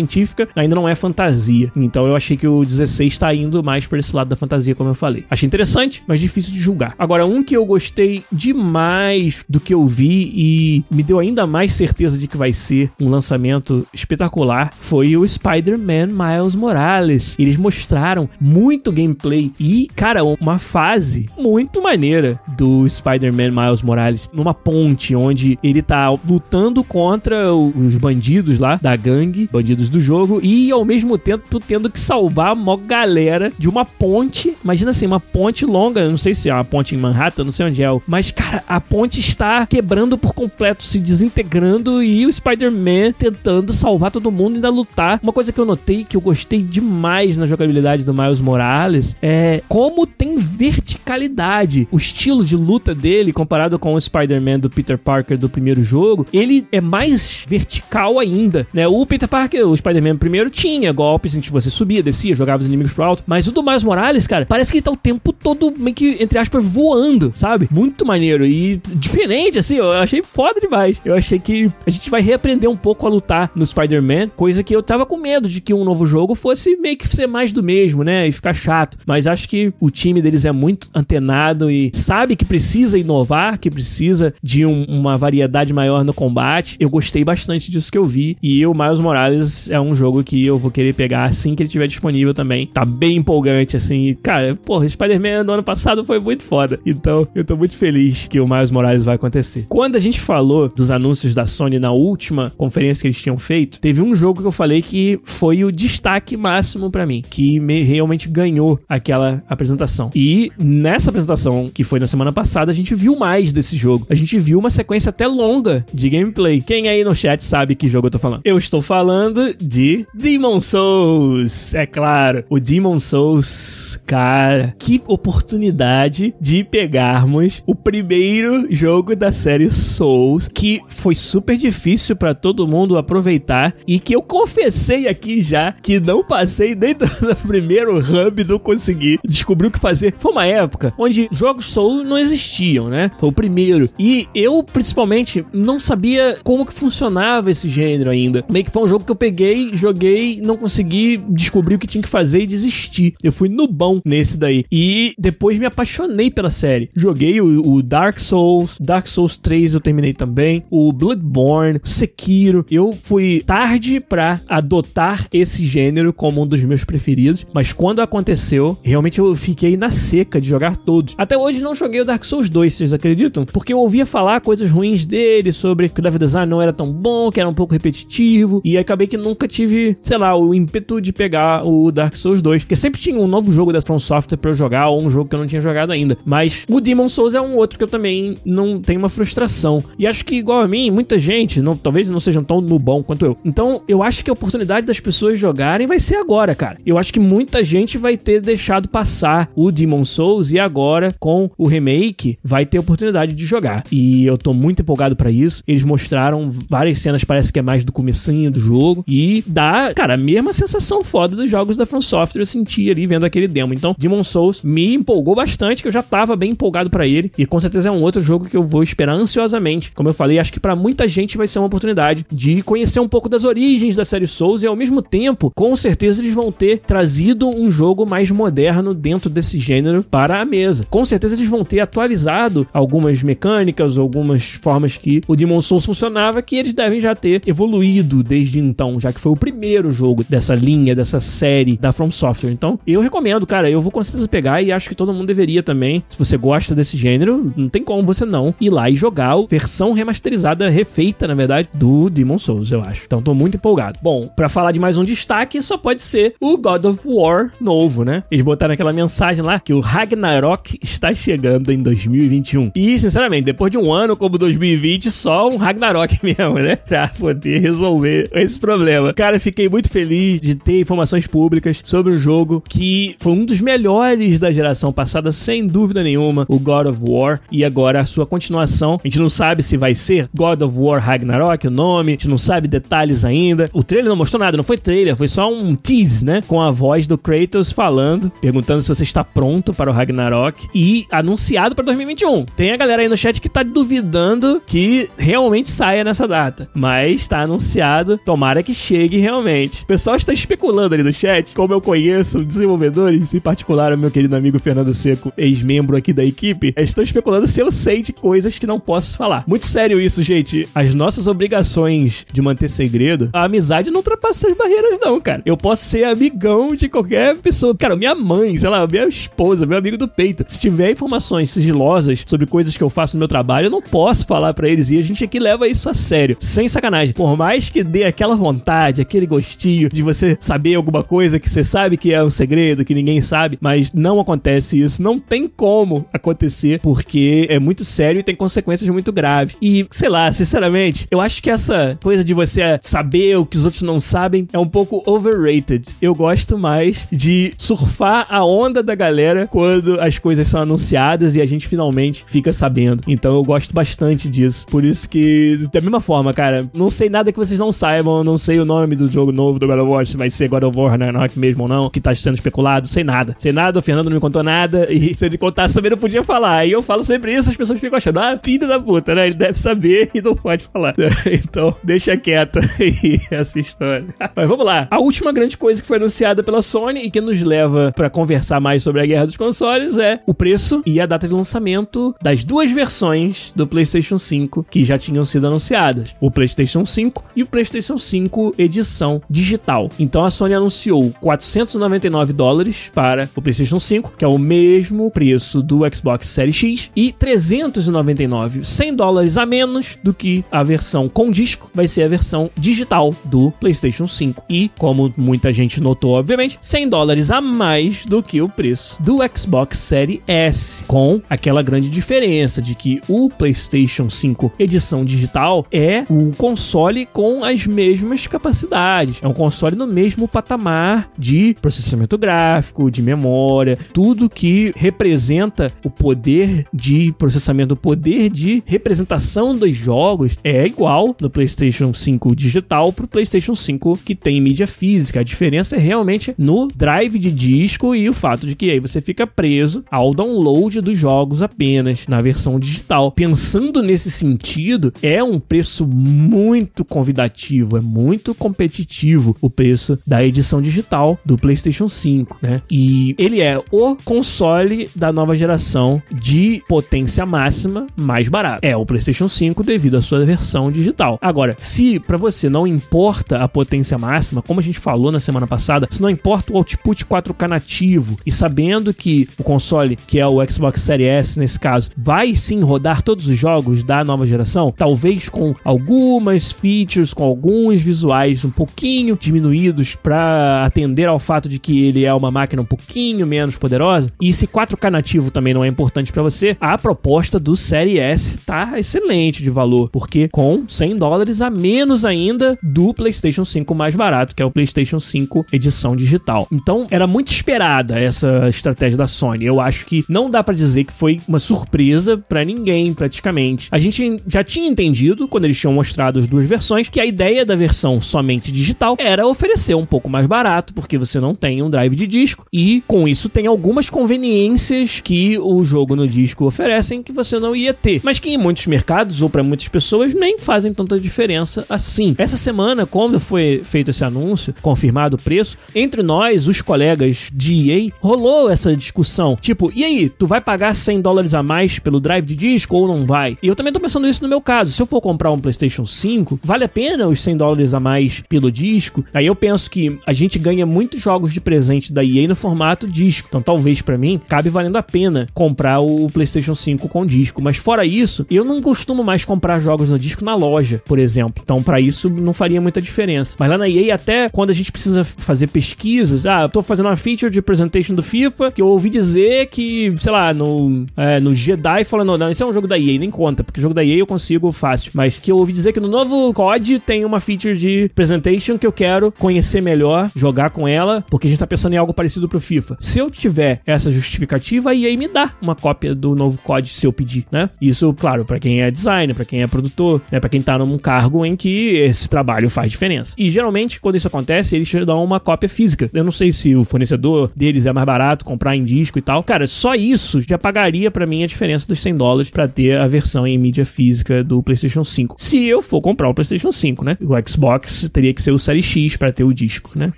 A: ainda não é fantasia. Então eu achei que o 16 está indo mais por esse lado da fantasia, como eu falei. Achei interessante, mas difícil de julgar. Agora, um que eu gostei demais do que eu vi e me deu ainda mais certeza de que vai ser um lançamento espetacular foi o Spider-Man Miles Morales. Eles mostraram muito gameplay e, cara, uma fase muito maneira do Spider-Man Miles Morales numa ponte onde ele tá lutando contra os bandidos lá da gangue, bandidos do jogo e ao mesmo tempo tendo que salvar uma galera de uma ponte. Imagina assim, uma ponte longa, não sei se é uma ponte em Manhattan, não sei onde é, mas cara, a ponte está quebrando por completo, se desintegrando e o Spider-Man tentando salvar todo mundo e ainda lutar. Uma coisa que eu notei que eu gostei demais na jogabilidade do Miles Morales é como tem verticalidade. O estilo de luta dele comparado com o Spider-Man do Peter Parker do primeiro jogo, ele é mais vertical ainda, né? O Peter Parker, o Spider-Man primeiro tinha golpes em que você subia, descia, jogava os inimigos pro alto, mas o do Miles Morales, cara, parece que ele tá o tempo todo meio que, entre aspas, voando, sabe? Muito maneiro e diferente, assim, eu achei foda demais. Eu achei que a gente vai reaprender um pouco a lutar no Spider-Man, coisa que eu tava com medo de que um novo jogo fosse meio que ser mais do mesmo, né? E ficar chato. Mas acho que o time deles é muito antenado e sabe que precisa inovar, que precisa de um, uma variedade maior no combate. Eu gostei bastante disso que eu vi. E o Miles Morales é um jogo que eu vou querer pegar assim que ele estiver disponível também. Tá bem empolgante, assim. Cara, porra, Spider-Man no ano passado foi muito foda. Então, eu tô muito feliz que o Miles Morales vai acontecer. Quando a gente falou dos anúncios da Sony na última conferência que eles tinham feito, teve um jogo que eu falei que foi o destaque máximo para mim, que me realmente ganhou aquela apresentação. E nessa apresentação, que foi na semana passada, a gente viu mais desse jogo. A gente viu uma sequência até longa de gameplay. Quem aí no chat sabe que jogo eu tô falando? Eu estou falando de Demon Souls. É claro, o Demon Souls, cara, que oportunidade de pegarmos o primeiro jogo da série Souls, que foi super difícil para todo mundo aproveitar e que eu confessei aqui já que não passei nem do primeiro hub, não consegui descobrir o que fazer. Foi uma época onde jogos Souls não existiam, né? Foi o primeiro. E eu, principalmente, não sabia como que funcionava esse gênero ainda. Meio que foi um jogo que eu peguei, joguei, não consegui descobrir o que tinha que fazer e desisti. Eu fui no bom nesse daí. E depois me apaixonei pela série. Joguei o, o Dark Souls, Dark Souls 3 eu terminei também, o Bloodborne, o Sekiro. Eu fui tarde para adotar esse gênero como um dos meus preferidos, mas quando aconteceu, realmente eu fiquei na seca de jogar todos. Até hoje não joguei o Dark Souls 2, vocês acreditam? Porque eu ouvia falar coisas ruins dele, sobre que o level design não era tão bom, que era um pouco repetitivo, e acabei que nunca tive, sei lá, o ímpeto de pegar o Dark Souls 2, porque sempre tinha um novo jogo da From Software para eu jogar, ou um jogo que eu não tinha jogado ainda. Mas o Demon Souls é um outro que eu também não tenho uma frustração. E acho que, igual a mim, muita gente, não, talvez não sejam tão no bom quanto eu. Então, eu acho que a oportunidade das pessoas jogarem vai ser agora, cara. Eu acho que muita gente vai ter deixado passar o Demon Souls e agora, com o remake, vai ter oportunidade de jogar. E eu tô muito empolgado para isso. Eles mostraram várias cenas, parece que é mais do comecinho do jogo. E dá, cara, a mesma sensação foda dos jogos da From Software eu senti ali vendo aquele demo. Então, Demon Souls me empolgou bastante, que eu já tava bem empolgado para ele. E com certeza é um outro jogo que eu vou esperar ansiosamente. Como eu falei, acho que para muita gente vai ser uma oportunidade de conhecer um pouco das origens da série Souls e ao mesmo tempo, com certeza eles vão ter trazido um jogo mais moderno dentro desse gênero para a mesa. Com certeza eles vão ter atualizado algumas mecânicas, algumas formas que o Demon Souls funcionava que eles devem já ter evoluído desde então, já que foi o primeiro jogo dessa linha, dessa série da From Software. Então, eu recomendo, cara, eu vou com certeza pegar e acho que todo mundo deveria também. Se você gosta desse gênero, não tem como você não ir lá e jogar a versão remasterizada, refeita, na verdade, do Demon Souls, eu acho. Então, tô muito empolgado. Bom, para falar de mais um destaque, só pode ser o God of War novo, né? Eles botaram aquela mensagem lá que o Ragnarok está chegando em 2021. E, sinceramente, depois de um ano como 2020, só um Ragnarok mesmo, né? Pra poder resolver esse problema. Cara, fiquei muito feliz de ter informações públicas sobre um jogo que foi um dos melhores da geração passada, sem dúvida nenhuma, o God of War. E agora a sua continuação. A gente não sabe se vai ser God of War Ragnarok, o nome, a gente não sabe detalhes ainda. O trailer não mostrou nada, não foi trailer, foi só um tease, né? Com a voz do Kratos falando, perguntando se você está pronto para o Ragnarok e anunciado para 2021. Tem a galera aí no chat que tá duvidando que realmente saia nessa data, mas está anunciado, tomara que chegue realmente. O pessoal está especulando ali no chat, como eu conheço desenvolvedores, em particular o meu querido amigo Fernando Seco, ex-membro aqui da equipe, estão especulando se eu sei de coisas que não posso falar. Muito sério isso, gente. As nossas obrigações de manter segredo, a amizade não ultrapassa as barreiras, não, cara. Eu posso ser amigão de qualquer pessoa. Cara, minha mãe, sei lá, minha esposa, meu amigo do peito. Se tiver informações sigilosas sobre coisas que eu faço no meu trabalho, eu não posso falar para eles. E a gente aqui leva isso a sério, sem sacanagem. Por mais que dê aquela vontade aquele gostinho de você saber alguma coisa que você sabe que é um segredo, que ninguém sabe, mas não acontece isso. Não tem como acontecer, porque é muito sério e tem consequências muito graves. E, sei lá, sinceramente, eu acho que essa coisa de você saber o que os outros não sabem é um pouco overrated. Eu gosto mais de surfar a onda da galera quando as coisas são anunciadas e a gente finalmente fica sabendo. Então eu gosto bastante disso. Por isso que, da mesma forma, cara, não sei nada que vocês não saibam, não sei o nome do jogo novo do God of War, se vai ser God of War Ragnarok mesmo ou não, que tá sendo especulado, sei nada. Sei nada, o Fernando não me contou nada, e se ele contasse também não podia falar. E eu falo sempre isso, as pessoas ficam achando, ah, filho da puta, né? Ele deve saber e não pode falar. então, deixa quieto aí essa história. Mas vamos lá. A última grande coisa que foi anunciada pela Sony e que nos leva para conversar mais sobre a guerra dos consoles é o preço e a data de lançamento das duas versões do PlayStation 5 que já tinham sido anunciadas: o PlayStation 5 e o PlayStation 5 edição digital. Então a Sony anunciou 499 dólares para o PlayStation 5, que é o mesmo preço do Xbox Series X, e 399, 100 dólares a menos do que a versão com disco vai ser a versão digital do PlayStation 5. E, como muita gente notou, obviamente, 100 dólares a mais do que o preço do Xbox Series S, com aquela grande diferença de que o PlayStation 5 edição digital é um console com as mesmas capacidades, é um console no mesmo patamar de processamento gráfico, de memória, tudo que representa o poder de processamento, o poder de representação dos jogos é igual no PlayStation 5 digital para o PlayStation 5 que tem mídia física. A diferença é realmente no drive de disco e o fato de que aí você fica preso ao download dos jogos apenas na versão digital. Pensando nesse sentido, é um preço muito convidativo, é muito competitivo o preço da edição digital do PlayStation 5, né? E ele é o console da nova geração de potência máxima mais barato. É o PlayStation 5 devido à sua versão digital. Agora, se para você não importa a potência máxima, como a gente falou na semana passada, se não importa o output 4K nativo e sabendo que o console, que é o Xbox Series S nesse caso, vai sim rodar todos os jogos da nova geração, talvez com algumas features, com alguns visuais um pouquinho diminuídos para atender ao fato de que ele é uma máquina um pouquinho menos poderosa. E se 4K nativo também não é importante para você, a proposta do Series S tá excelente de valor, porque com 100 dólares a menos ainda do PlayStation 5 mais barato, que é o PlayStation 5 edição digital. Então, era muito esperada essa estratégia da Sony. Eu acho que não dá para dizer que foi uma surpresa para ninguém, praticamente. A gente já tinha entendido quando eles tinham mostrado as duas versões que a ideia da versão somente digital era oferecer um pouco mais barato, porque você não tem um drive de disco e com isso tem algumas conveniências que o jogo no disco oferecem que você não ia ter, mas que em muitos mercados ou para muitas pessoas nem fazem tanta diferença assim. Essa semana, quando foi feito esse anúncio, confirmado o preço, entre nós, os colegas de EA, rolou essa discussão. Tipo, e aí, tu vai pagar 100 dólares a mais pelo drive de disco ou não vai? E eu também tô pensando isso no meu caso. Se eu for comprar um PlayStation 5, vale a pena os 100 dólares a mais pelo disco? Aí eu penso que a gente ganha muitos jogos de presente da EA no formato disco. Então talvez para mim cabe valendo a pena comprar o PlayStation 5 com disco. Mas fora isso, eu não costumo mais comprar jogos no disco na loja, por exemplo. Então para isso não faria muita diferença. Mas lá na EA até quando a gente precisa fazer pesquisas, ah, eu tô fazendo uma feature de presentation do FIFA que eu ouvi dizer que, sei lá, no, é, no Jedi falando, não, esse é um jogo da EA, nem conta, porque jogo da EA eu consigo fácil. Mas que eu ouvi dizer que no novo COD tem uma feature de presentation que eu quero conhecer melhor, jogar com ela, porque a gente tá pensando em algo parecido pro FIFA. Se eu tiver essa justificativa, a EA me dá uma cópia do novo COD se eu pedir, né? Isso, claro, para quem é designer, para quem é produtor, né, para quem tá num cargo em que esse trabalho faz diferença. E geralmente, quando isso acontece, eles te dão uma cópia física. Eu não sei se o fornecedor deles é mais barato comprar em disco e tal. Cara, só isso já pagaria para mim a diferença dos 100 dólares para ter a versão em mídia física do PlayStation 5. Se eu for comprar o PlayStation 5, né? O Xbox teria que ser o Série X para ter o disco, né?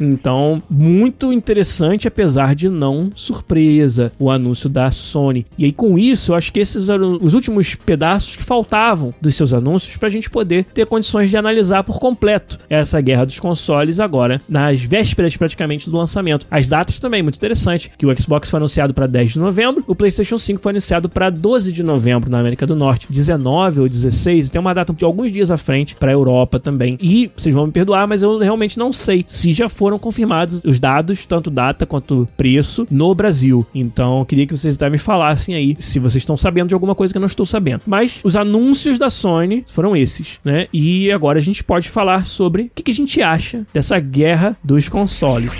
A: Então, muito interessante, apesar de não surpresa, o anúncio da Sony. E aí, com isso, eu acho que esses eram os últimos pedaços que faltavam dos seus anúncios pra gente poder ter condições de analisar por completo essa guerra dos consoles agora, nas vésperas praticamente do lançamento. As datas também, muito interessante, que o Xbox foi anunciado para 10 de novembro, o PlayStation 5 foi anunciado para 12 de novembro na América do Norte, 19 ou 16, tem uma data de alguns dias à frente para a Europa também. E vocês vão vão me perdoar, mas eu realmente não sei se já foram confirmados os dados, tanto data quanto preço, no Brasil. Então, queria que vocês até me falassem aí se vocês estão sabendo de alguma coisa que eu não estou sabendo. Mas os anúncios da Sony foram esses, né? E agora a gente pode falar sobre o que, que a gente acha dessa guerra dos consoles.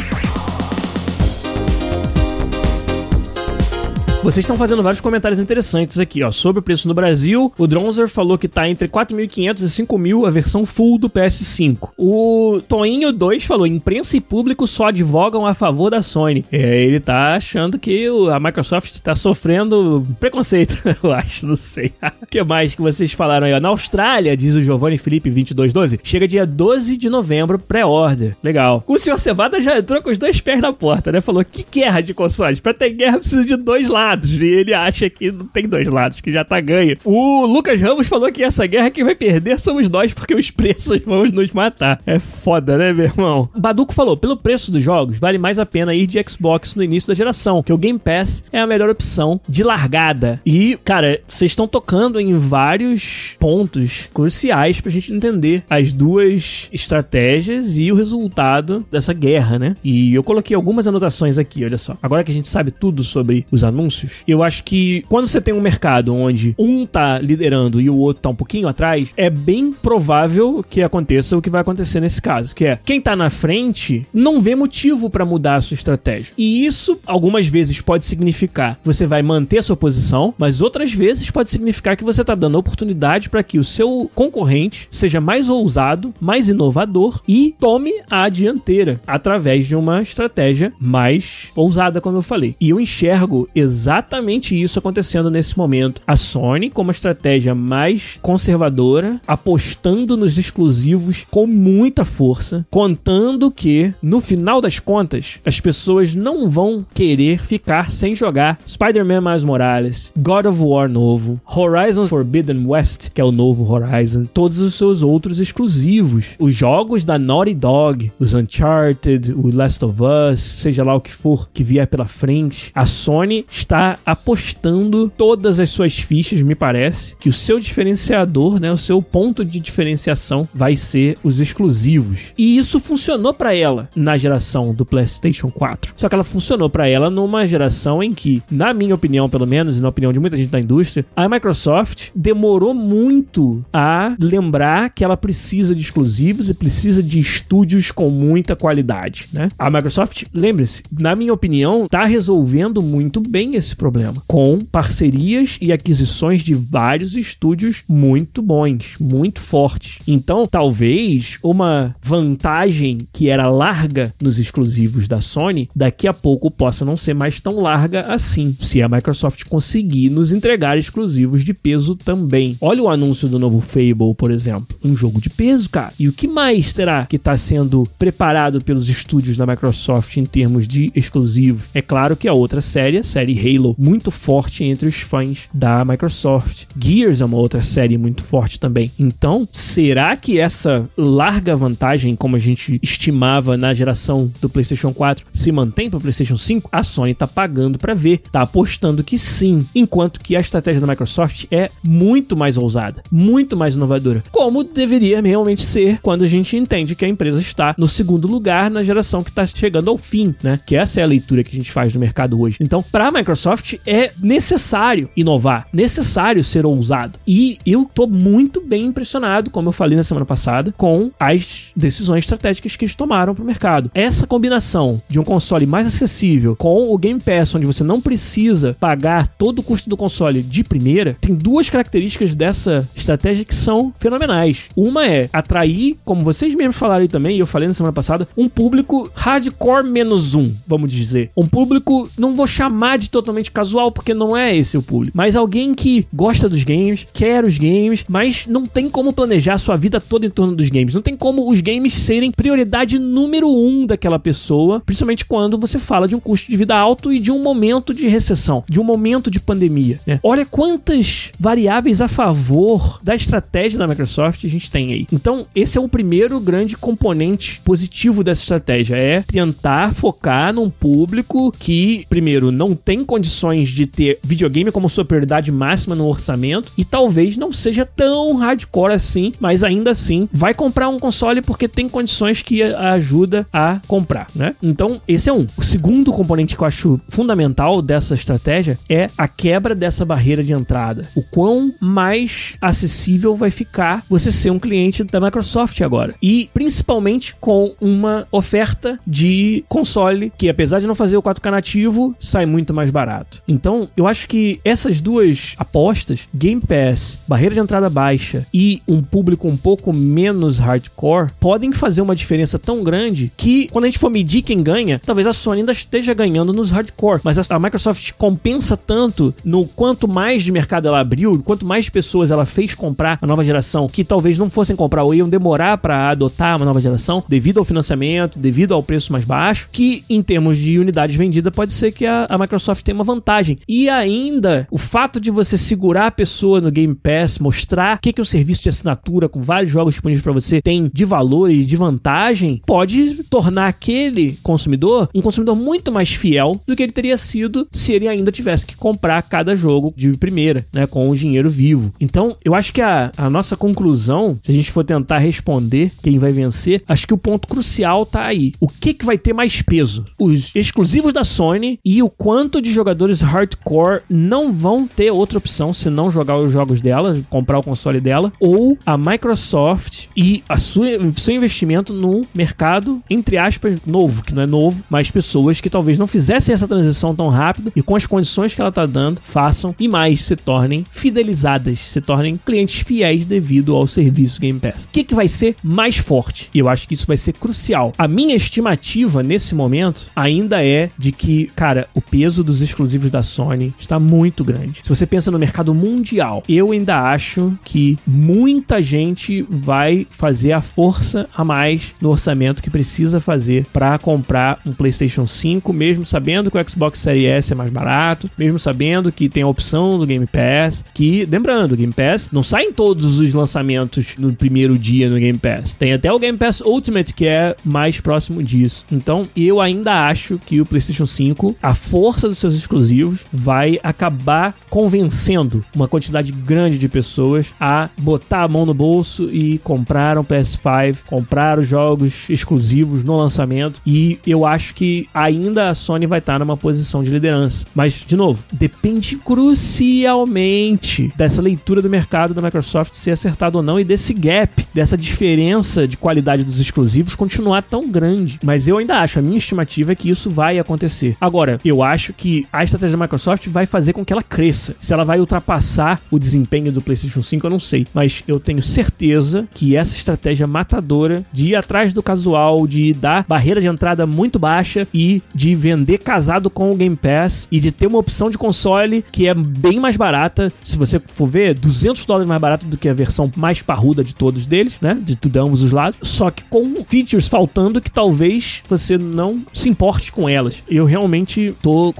A: Vocês estão fazendo vários comentários interessantes aqui, ó. Sobre o preço no Brasil, o Dronzer falou que tá entre 4.500 e 5.000 a versão full do PS5. O Toinho 2 falou: imprensa e público só advogam a favor da Sony. É, ele tá achando que a Microsoft tá sofrendo preconceito, eu acho, não sei. O que mais que vocês falaram aí? Ó? Na Austrália, diz o Giovanni Felipe 2212, chega dia 12 de novembro, pré-order. Legal. O senhor Cevada já entrou com os dois pés na porta, né? Falou: que guerra de consoles? Pra ter guerra precisa de dois lados lados. E ele acha que não tem dois lados, que já tá ganho. O Lucas Ramos falou que essa guerra quem vai perder somos nós, porque os preços vão nos matar. É foda, né, meu irmão? Baduco falou: pelo preço dos jogos, vale mais a pena ir de Xbox no início da geração, que o Game Pass é a melhor opção de largada. E, cara, vocês estão tocando em vários pontos cruciais pra gente entender as duas estratégias e o resultado dessa guerra, né? E eu coloquei algumas anotações aqui, olha só. Agora que a gente sabe tudo sobre os anúncios, eu acho que quando você tem um mercado onde um tá liderando e o outro tá um pouquinho atrás, é bem provável que aconteça o que vai acontecer nesse caso, que é quem tá na frente não vê motivo para mudar a sua estratégia. E isso algumas vezes pode significar você vai manter a sua posição, mas outras vezes pode significar que você tá dando oportunidade para que o seu concorrente seja mais ousado, mais inovador e tome a dianteira através de uma estratégia mais ousada, como eu falei. E eu enxergo exatamente exatamente isso acontecendo nesse momento. A Sony, com uma estratégia mais conservadora, apostando nos exclusivos com muita força, contando que, no final das contas, as pessoas não vão querer ficar sem jogar Spider-Man Miles Morales, God of War novo, Horizon Forbidden West, que é o novo Horizon, todos os seus outros exclusivos, os jogos da Naughty Dog, os Uncharted, o Last of Us, seja lá o que for que vier pela frente, a Sony está apostando todas as suas fichas, me parece, que o seu diferenciador, né, o seu ponto de diferenciação vai ser os exclusivos. E isso funcionou para ela na geração do PlayStation 4. Só que ela funcionou para ela numa geração em que, na minha opinião, pelo menos, e na opinião de muita gente da indústria, a Microsoft demorou muito a lembrar que ela precisa de exclusivos e precisa de estúdios com muita qualidade, né? A Microsoft, lembre-se, na minha opinião, tá resolvendo muito bem esse esse problema, com parcerias e aquisições de vários estúdios muito bons, muito fortes. Então, talvez uma vantagem que era larga nos exclusivos da Sony, daqui a pouco possa não ser mais tão larga assim, se a Microsoft conseguir nos entregar exclusivos de peso também. Olha o anúncio do novo Fable, por exemplo, um jogo de peso, cara. E o que mais terá que está sendo preparado pelos estúdios da Microsoft em termos de exclusivos? É claro que a outra série, a série Halo Halo muito forte entre os fãs da Microsoft. Gears é uma outra série muito forte também. Então, será que essa larga vantagem, como a gente estimava na geração do PlayStation 4, se mantém para o PlayStation 5? A Sony tá pagando para ver, tá apostando que sim, enquanto que a estratégia da Microsoft é muito mais ousada, muito mais inovadora, como deveria realmente ser quando a gente entende que a empresa está no segundo lugar na geração que está chegando ao fim, né? Que essa é a leitura que a gente faz no mercado hoje. Então, para a Microsoft Microsoft é necessário inovar, necessário ser ousado. E eu tô muito bem impressionado, como eu falei na semana passada, com as decisões estratégicas que eles tomaram pro mercado. Essa combinação de um console mais acessível com o Game Pass, onde você não precisa pagar todo o custo do console de primeira, tem duas características dessa estratégia que são fenomenais. Uma é atrair, como vocês mesmos falaram também, e eu falei na semana passada, um público hardcore menos um, vamos dizer. Um público, não vou chamar de totalmente totalmente casual, porque não é esse o público. Mas alguém que gosta dos games, quer os games, mas não tem como planejar sua vida toda em torno dos games. Não tem como os games serem prioridade número um daquela pessoa, principalmente quando você fala de um custo de vida alto e de um momento de recessão, de um momento de pandemia. Né? Olha quantas variáveis a favor da estratégia da Microsoft a gente tem aí. Então, esse é o primeiro grande componente positivo dessa estratégia, é tentar focar num público que, primeiro, não tem condições condições de ter videogame como sua prioridade máxima no orçamento e talvez não seja tão hardcore assim, mas ainda assim vai comprar um console porque tem condições que ajuda a comprar, né? Então, esse é um. O segundo componente que eu acho fundamental dessa estratégia é a quebra dessa barreira de entrada. O quão mais acessível vai ficar você ser um cliente da Microsoft agora. E principalmente com uma oferta de console que, apesar de não fazer o 4K nativo, sai muito mais barato. Então, eu acho que essas duas apostas, Game Pass, barreira de entrada baixa e um público um pouco menos hardcore, podem fazer uma diferença tão grande que quando a gente for medir quem ganha, talvez a Sony ainda esteja ganhando nos hardcore, mas a, Microsoft compensa tanto no quanto mais de mercado ela abriu, quanto mais pessoas ela fez comprar a nova geração, que talvez não fossem comprar ou iam demorar para adotar uma nova geração, devido ao financiamento, devido ao preço mais baixo, que em termos de unidades vendidas pode ser que a, a Microsoft tenha uma vantagem. E ainda o fato de você segurar a pessoa no Game Pass, mostrar o que, que o serviço de assinatura com vários jogos disponíveis para você tem de valor e de vantagem, pode tornar aquele consumidor um consumidor muito mais fiel do que ele teria sido se ele ainda tivesse que comprar cada jogo de primeira, né, com o dinheiro vivo. Então, eu acho que a, a nossa conclusão, se a gente for tentar responder quem vai vencer, acho que o ponto crucial tá aí. O que que vai ter mais peso? Os exclusivos da Sony e o quanto de jogadores hardcore não vão ter outra opção se não jogar os jogos dela, comprar o console dela, ou a Microsoft e a sua, seu investimento no mercado, entre aspas, novo, que não é novo, mas pessoas que talvez não fizessem essa transição tão rápido e com as condições que ela tá dando, façam e mais se tornem fidelizadas, se tornem clientes fiéis devido ao serviço Game Pass. O que, que vai ser mais forte? E eu acho que isso vai ser crucial. A minha estimativa nesse momento ainda é de que, cara, o peso dos exclusivos da Sony está muito grande. Se você pensa no mercado mundial, eu ainda acho que muita gente vai fazer a força a mais no orçamento que precisa fazer para comprar um PlayStation 5, mesmo sabendo que o Xbox Series S é mais barato, mesmo sabendo que tem a opção do Game Pass, que, lembrando, o Game Pass não sai em todos os lançamentos no primeiro dia no Game Pass. Tem até o Game Pass Ultimate que é mais próximo disso. Então, eu ainda acho que o PlayStation 5, a força dos seus exclusivos vai acabar convencendo uma quantidade grande de pessoas a botar a mão no bolso e comprar um PS5, comprar os jogos exclusivos no lançamento. E eu acho que ainda a Sony vai estar numa posição de liderança. Mas, de novo, depende crucialmente dessa leitura do mercado da Microsoft ser acertada ou não e desse gap, dessa diferença de qualidade dos exclusivos continuar tão grande. Mas eu ainda acho, a minha estimativa é que isso vai acontecer. Agora, eu acho que a estratégia da Microsoft vai fazer com que ela cresça. Se ela vai ultrapassar o desempenho do PlayStation 5, eu não sei. Mas eu tenho certeza que essa estratégia matadora de ir atrás do casual, de dar barreira de entrada muito baixa e de vender casado com o Game Pass e de ter uma opção de console que é bem mais barata. Se você for ver, 200 dólares mais barato do que a versão mais parruda de todos deles, né? De, de ambos os lados. Só que com features faltando que talvez você não se importe com elas. Eu realmente tô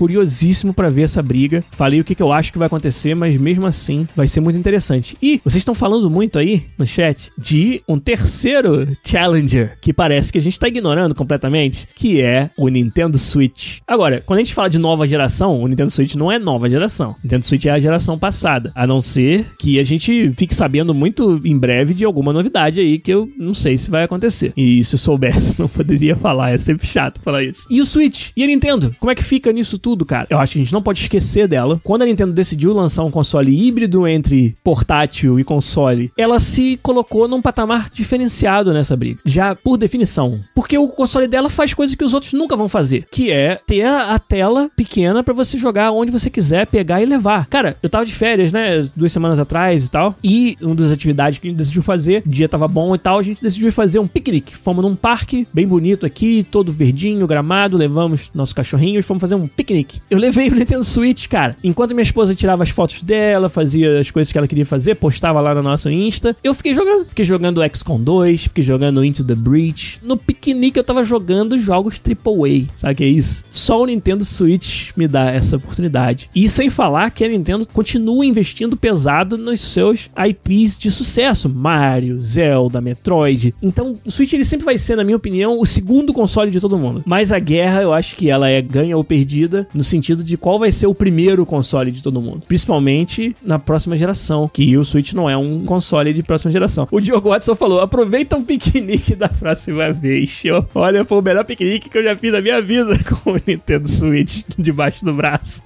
A: curiosíssimo para ver essa briga. Falei o que, que eu acho que vai acontecer, mas mesmo assim vai ser muito interessante. E vocês estão falando muito aí no chat de um terceiro challenger que parece que a gente tá ignorando completamente, que é o Nintendo Switch. Agora, quando a gente fala de nova geração, o Nintendo Switch não é nova geração. O Nintendo Switch é a geração passada, a não ser que a gente fique sabendo muito em breve de alguma novidade aí que eu não sei se vai acontecer. E se eu soubesse, não poderia falar, é sempre chato falar isso. E o Switch? E a Nintendo? Como é que fica nisso tudo, cara? Eu acho que a gente não pode esquecer dela. Quando a Nintendo decidiu lançar um console híbrido entre portátil e console, ela se colocou num patamar diferenciado nessa briga. Já por definição. Porque o console dela faz coisas que os outros nunca vão fazer, que é ter a tela pequena para você jogar onde você quiser, pegar e levar. Cara, eu tava de férias, né, duas semanas atrás e tal, e uma das atividades que a gente decidiu fazer, o dia tava bom e tal, a gente decidiu fazer um piquenique. Fomos num parque bem bonito aqui, todo verdinho, gramado, levamos nosso cachorrinho e fomos fazer um piquenique. Eu levei o Nintendo Switch, cara. Enquanto minha esposa tirava as fotos dela, fazia as coisas que ela queria fazer, postava lá no nosso Insta. Eu fiquei jogando. Fiquei jogando XCOM 2, fiquei jogando Into the Breach. No piquenique eu tava jogando jogos AAA. Sabe o que é isso? Só o Nintendo Switch me dá essa oportunidade. E sem falar que a Nintendo continua investindo pesado nos seus IPs de sucesso. Mario, Zelda, Metroid. Então, o Switch ele sempre vai ser, na minha opinião, o segundo console de todo mundo. Mas a guerra, eu acho que ela é ganha ou perdida no sentido de qual vai ser o primeiro console de todo mundo. Principalmente na próxima geração, que o Switch não é um console de próxima geração. O Diogo Watson falou: aproveita um piquenique da próxima vez. Eu, olha, foi o melhor piquenique que eu já fiz na minha vida com o Nintendo Switch debaixo do braço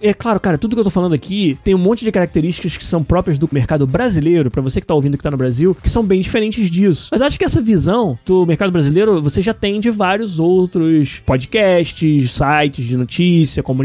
A: é claro, cara, tudo que eu tô falando aqui tem um monte de características que são próprias do mercado brasileiro, para você que tá ouvindo que tá no Brasil, que são bem diferentes disso. Mas acho que essa visão do mercado brasileiro você já tem de vários outros podcasts, sites de notícia, comunidades.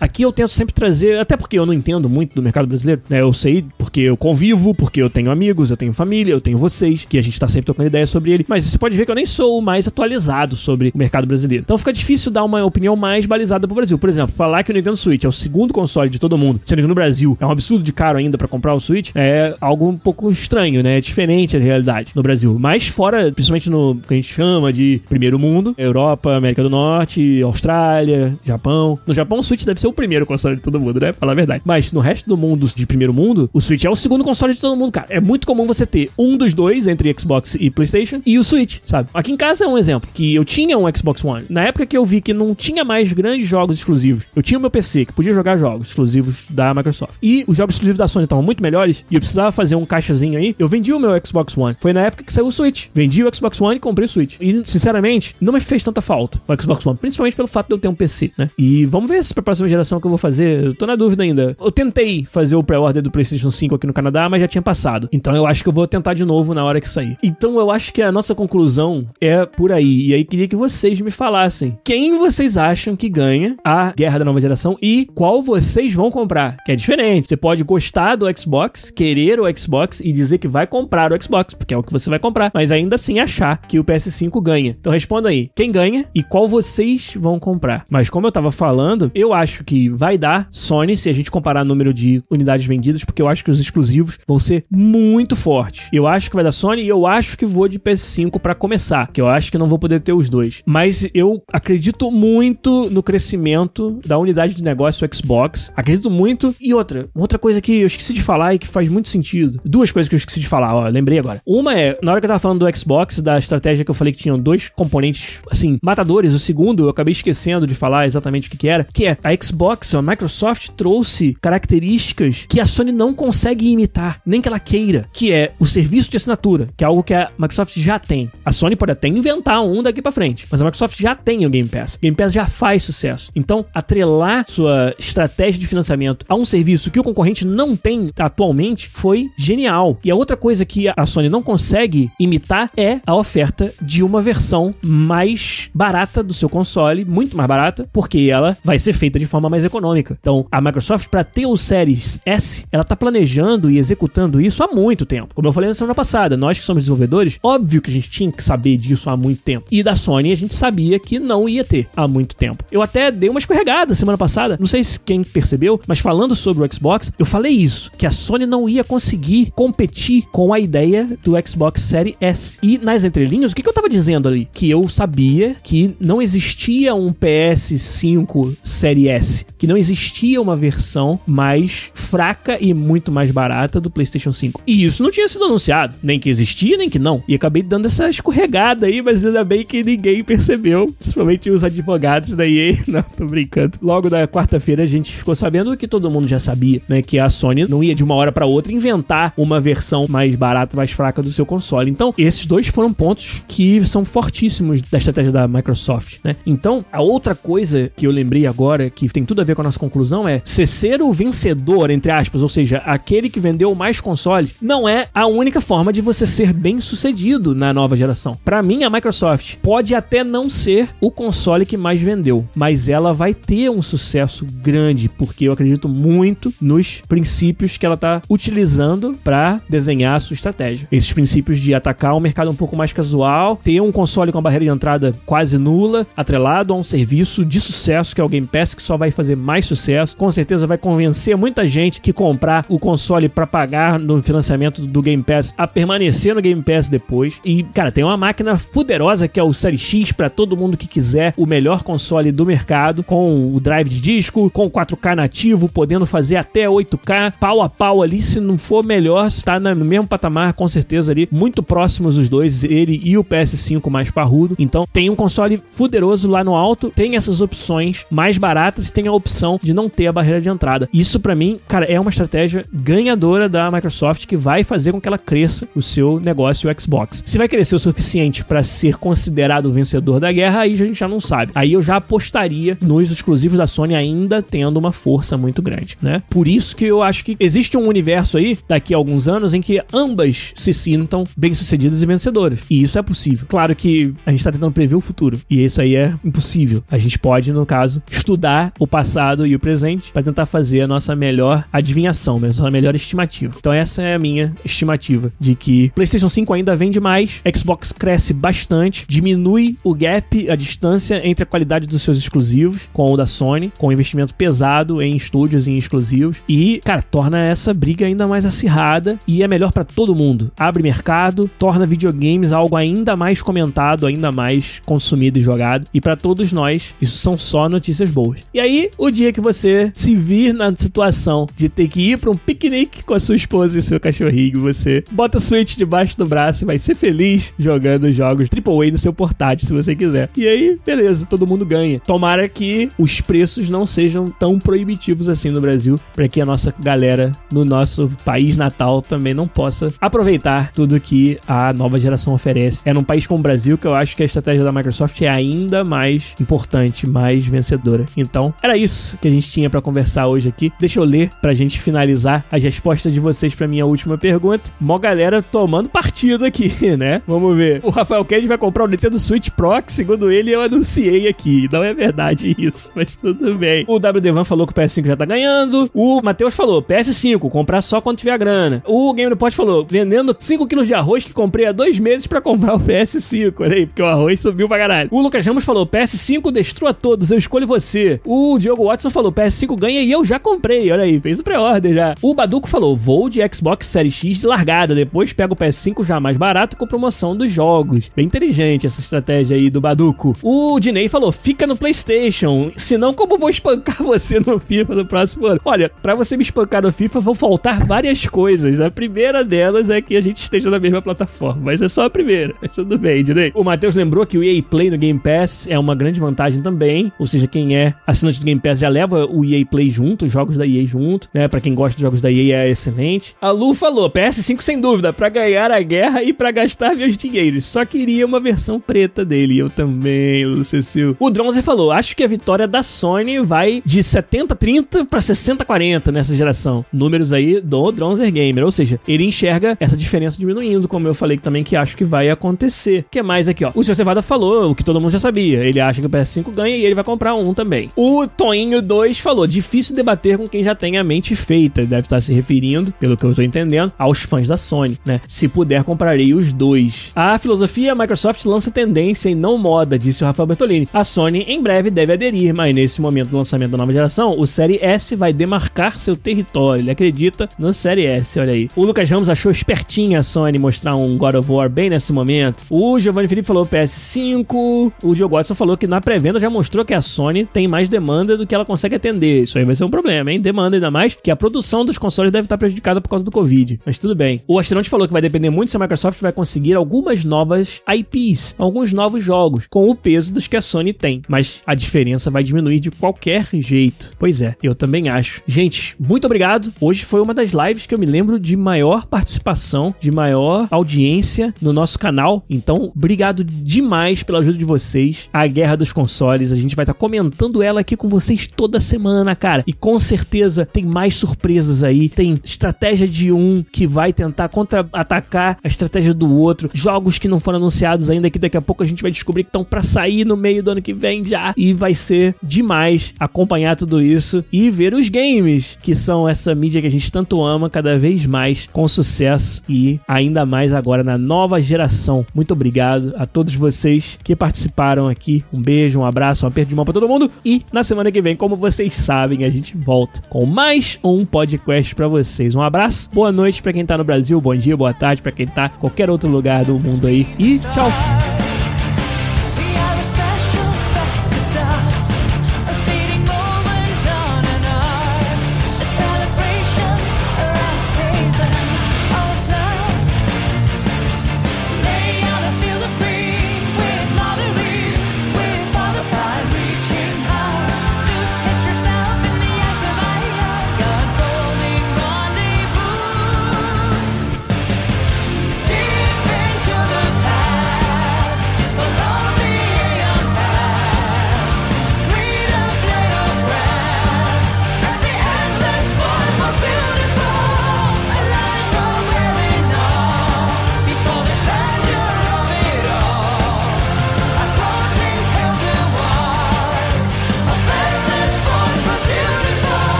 A: Aqui eu tento sempre trazer, até porque eu não entendo muito do mercado brasileiro, né? Eu sei porque eu convivo, porque eu tenho amigos, eu tenho família, eu tenho vocês, que a gente tá sempre trocando ideia sobre ele. Mas você pode ver que eu nem sou o mais atualizado sobre o mercado brasileiro. Então fica difícil dar uma opinião mais balizada pro Brasil. Por exemplo, falar que o Nintendo Switch é o segundo console de todo mundo, sendo que no Brasil é um absurdo de caro ainda para comprar o Switch, é algo um pouco estranho, né? É diferente da realidade no Brasil. Mas fora, principalmente no que a gente chama de primeiro mundo, Europa, América do Norte, Austrália, Japão. No Japão, o Switch deve ser o primeiro console de todo mundo, né? Falar a verdade. Mas no resto do mundo de primeiro mundo, o Switch é o segundo console de todo mundo, cara. É muito comum você ter um dos dois entre Xbox e PlayStation e o Switch, sabe? Aqui em casa é um exemplo que eu tinha um Xbox One. Na época que eu vi que não tinha mais grandes jogos exclusivos, eu tinha o meu PC que podia jogar jogos exclusivos da Microsoft. E os jogos exclusivos da Sony estavam muito melhores e eu precisava fazer um caixazinho aí. Eu vendi o meu Xbox One. Foi na época que saiu o Switch. Vendi o Xbox One e comprei o Switch. E, sinceramente, não me fez tanta falta o Xbox One, principalmente pelo fato de eu ter um PC, né? E vamos ver se pra próxima geração que eu vou fazer. Eu tô na dúvida ainda. Eu tentei fazer o pré-order do PlayStation 5 aqui no Canadá, mas já tinha passado. Então eu acho que eu vou tentar de novo na hora que sair. Então eu acho que a nossa conclusão é por aí. E aí queria que vocês me falassem quem vocês acham que ganha a guerra da nova geração e qual vocês vão comprar, que é diferente. Você pode gostar do Xbox, querer o Xbox e dizer que vai comprar o Xbox, porque é o que você vai comprar, mas ainda assim achar que o PS5 ganha. Então responda aí, quem ganha e qual vocês vão comprar. Mas como eu tava falando, eu acho que vai dar Sony se a gente comparar o número de unidades vendidas, porque eu acho que os exclusivos vão ser muito fortes. Eu acho que vai dar Sony e eu acho que vou de PS5 para começar, que eu acho que não vou poder ter os dois. Mas eu acredito muito no crescimento da unidade de negócio Xbox. Acredito muito. E outra, outra coisa que eu esqueci de falar e que faz muito sentido. Duas coisas que eu esqueci de falar, ó, lembrei agora. Uma é, na hora que eu tava falando do Xbox, da estratégia que eu falei que tinham dois componentes, assim, matadores. O segundo, eu acabei esquecendo de falar exatamente o que, que era, que é a Xbox, a Microsoft trouxe características que a Sony não consegue imitar, nem que ela queira, que é o serviço de assinatura, que é algo que a Microsoft já tem. A Sony pode até inventar um daqui para frente, mas a Microsoft já tem o Game Pass. Game Pass já faz sucesso. Então, atrelar sua estratégia de financiamento a um serviço que o concorrente não tem atualmente foi genial. E a outra coisa que a Sony não consegue imitar é a oferta de uma versão mais barata do seu console, muito mais barata, porque ela vai ser feita de forma mais econômica. Então, a Microsoft, para ter o Series S, ela tá planejando e executando isso há muito tempo. Como eu falei na semana passada, nós que somos desenvolvedores, óbvio que a gente tinha que saber disso há muito tempo. E da Sony a gente sabia que não ia ter há muito tempo. Eu até dei uma escorregada semana passada, não sei se quem percebeu, mas falando sobre o Xbox, eu falei isso, que a Sony não ia conseguir competir com a ideia do Xbox Series S. E nas entrelinhas, o que, que eu tava dizendo ali? Que eu sabia que não existia um PS5 Series S, que não existia uma versão mais fraca e muito mais barata do PlayStation 5. E isso não tinha sido anunciado, nem que existia, nem que não. E acabei dando essa escorregada aí, mas ainda bem que ninguém percebeu, principalmente os advogados da EA. Não, tô brincando. Logo da quarta-feira a gente ficou sabendo que todo mundo já sabia, né, que a Sony não ia de uma hora para outra inventar uma versão mais barata, mais fraca do seu console. Então, esses dois foram pontos que são fortíssimos da estratégia da Microsoft, né? Então, a outra coisa que eu lembrei agora, que tem tudo a ver com a nossa conclusão, é se ser o vencedor, entre aspas, ou seja, aquele que vendeu mais consoles, não é a única forma de você ser bem sucedido na nova geração. Para mim, a Microsoft pode até não ser o console que mais vendeu, mas ela vai ter um sucesso grande, porque eu acredito muito nos princípios que ela está utilizando para desenhar a sua estratégia. Esses princípios de atacar um mercado um pouco mais casual, ter um console com a barreira de entrada quase nula, atrelado a um serviço de sucesso que é o Game Pass, que só vai fazer mais sucesso. Com certeza vai convencer muita gente que comprar o console para pagar no financiamento do Game Pass a permanecer no Game Pass depois. E, cara, tem uma máquina fuderosa que é o Série X para todo mundo que quiser o melhor console do mercado, com o drive de disco, com 4K nativo, podendo fazer até 8K, pau a pau ali, se não for melhor, está no mesmo patamar, com certeza ali, muito próximos os dois, ele e o PS5 mais parrudo. Então, tem um console fuderoso lá no alto, tem essas opções mais baratas e tem a opção de não ter a barreira de entrada. Isso para mim, cara, é uma estratégia ganhadora da Microsoft que vai fazer com que ela cresça o seu negócio o Xbox. Se vai crescer o suficiente para ser considerado o vencedor da guerra, aí a gente já não sabe. Aí eu já apostaria nos exclusivos da Sony ainda tendo uma força muito grande, né? Por isso que eu acho que existe um universo aí daqui a alguns anos em que ambas se sintam bem-sucedidas e vencedoras. E isso é possível. Claro que a gente tá tentando prever o futuro e isso aí é impossível. A gente pode, no caso, estudar o passado e o presente para tentar fazer a nossa melhor adivinhação, a nossa melhor estimativa. Então essa é a minha estimativa de que PlayStation 5 ainda vende mais, Xbox cresce bastante, diminui o gap, a distância entre a qualidade dos seus exclusivos com o da Sony, com investimento pesado em estúdios e em exclusivos e, cara, torna essa briga ainda mais acirrada e é melhor para todo mundo. Abre mercado, torna videogames algo ainda mais comentado, ainda mais consumido e jogado. E para todos nós, isso são só notícias boas. E aí, o dia que você se vir na situação de ter que ir para um piquenique com a sua esposa e seu cachorrinho, você bota o Switch debaixo do braço e vai ser feliz jogando jogos AAA no seu portátil, se você quiser. E aí, beleza, todo mundo ganha. Tomara que os preços não sejam tão proibitivos assim no Brasil, para que a nossa galera no nosso país natal também não possa aproveitar tudo que a nova geração oferece. É num país como o Brasil que eu acho que a estratégia da Microsoft é ainda mais importante, mais vencedora. Então, era isso que a gente tinha para conversar hoje aqui. Deixa eu ler pra gente finalizar as respostas de vocês para minha última pergunta. Mó galera tomando partido aqui, né? Vamos ver. O Rafael Kennedy vai comprar o Nintendo Switch Pro, que segundo ele eu anunciei aqui. Não é verdade isso, mas tudo bem. O WD Van falou que o PS5 já tá ganhando. O Matheus falou: PS5, comprar só quando tiver a grana. O Game do Pot falou: vendendo 5 kg de arroz que comprei há dois meses para comprar o PS5. Olha aí, porque o arroz subiu pra caralho. O Lucas Ramos falou: PS5 destrua todos, eu escolho você. O Diogo Watson falou: PS5 ganha e eu já comprei. Olha aí, fez o pré-order já. O Baduco falou: vou de Xbox Series X de largada, depois pego o PS5 já mais barato com promoção dos jogos. Bem inteligente essa estratégia aí do Baduco. O Dinei falou: fica no PlayStation, senão como vou espancar você no FIFA no próximo ano? Olha, para você me espancar no FIFA vão faltar várias coisas. A primeira delas é que a gente esteja na mesma plataforma, mas é só a primeira. Mas tudo bem, Dinei. O Matheus lembrou que o EA Play no Game Pass é uma grande vantagem também, ou seja, quem é assinante do Game Pass já leva o EA Play junto, os jogos da EA junto, né? Para quem gosta dos jogos da EA é excelente. A Lu falou: PS5 sem dúvida, para ganhar a guerra e para gastar meus dinheiros. Só queria uma versão preta dele. Eu também, Lucecil. O Dronzer falou: acho que a vitória da Sony vai de 70-30 para 60-40 nessa geração. Números aí do Dronzer Gamer. Ou seja, ele enxerga essa diferença diminuindo, como eu falei também que acho que vai acontecer. O que mais aqui, ó? O Sr. Cevada falou o que todo mundo já sabia. Ele acha que o PS5 ganha e ele vai comprar um também. O Toinho 2 falou: difícil debater com quem já tem a mente feita. Deve estar se referindo, pelo que eu tô entendendo, aos fãs da Sony, né? Se puder, comprarei os dois. A filosofia, Microsoft lança tendência e não moda, disse o Rafael Bertolini. A Sony em breve deve aderir, mas nesse momento do lançamento da nova geração, o Série S vai demarcar seu território. Ele acredita no Série S, olha aí. O Lucas Ramos achou espertinha a Sony mostrar um God of War bem nesse momento. O Giovanni Felipe falou PS5. O Diogo Watson falou que na pré-venda já mostrou que a Sony tem mais demanda do que ela consegue atender. Isso aí vai ser um problema, hein? Demanda ainda mais que a produção dos consoles deve estar prejudicada por causa do Covid. Mas tudo bem. O Astronauta falou que vai depender muito se a Microsoft vai conseguir algumas novas IPs, alguns novos jogos, com o peso dos que a Sony tem. Mas a diferença vai diminuir de qualquer jeito. Pois é, eu também acho. Gente, muito obrigado. Hoje foi uma das lives que eu me lembro de maior participação, de maior audiência no nosso canal. Então, obrigado demais pela ajuda de vocês. A Guerra dos Consoles, a gente vai estar comentando ela aqui com vocês toda semana, cara. E com certeza tem mais surpresas aí. Tem estratégia de um que vai tentar contra-atacar a estratégia do outro. Jogos que não foram anunciados ainda, que daqui a pouco a gente vai descobrir que estão para sair no meio do ano que vem já. E vai ser demais acompanhar tudo isso e ver os games, que são essa mídia que a gente tanto ama, cada vez mais com sucesso e ainda mais agora na nova geração. Muito obrigado a todos vocês que participaram aqui. Um beijo, um abraço, um aperto de mão para todo mundo. E na semana que vem, como vocês sabem, a gente volta com mais um podcast para vocês. Um abraço, boa noite para quem tá no Brasil, bom dia, boa tarde para quem tá em qualquer outro lugar do mundo aí. E tchau!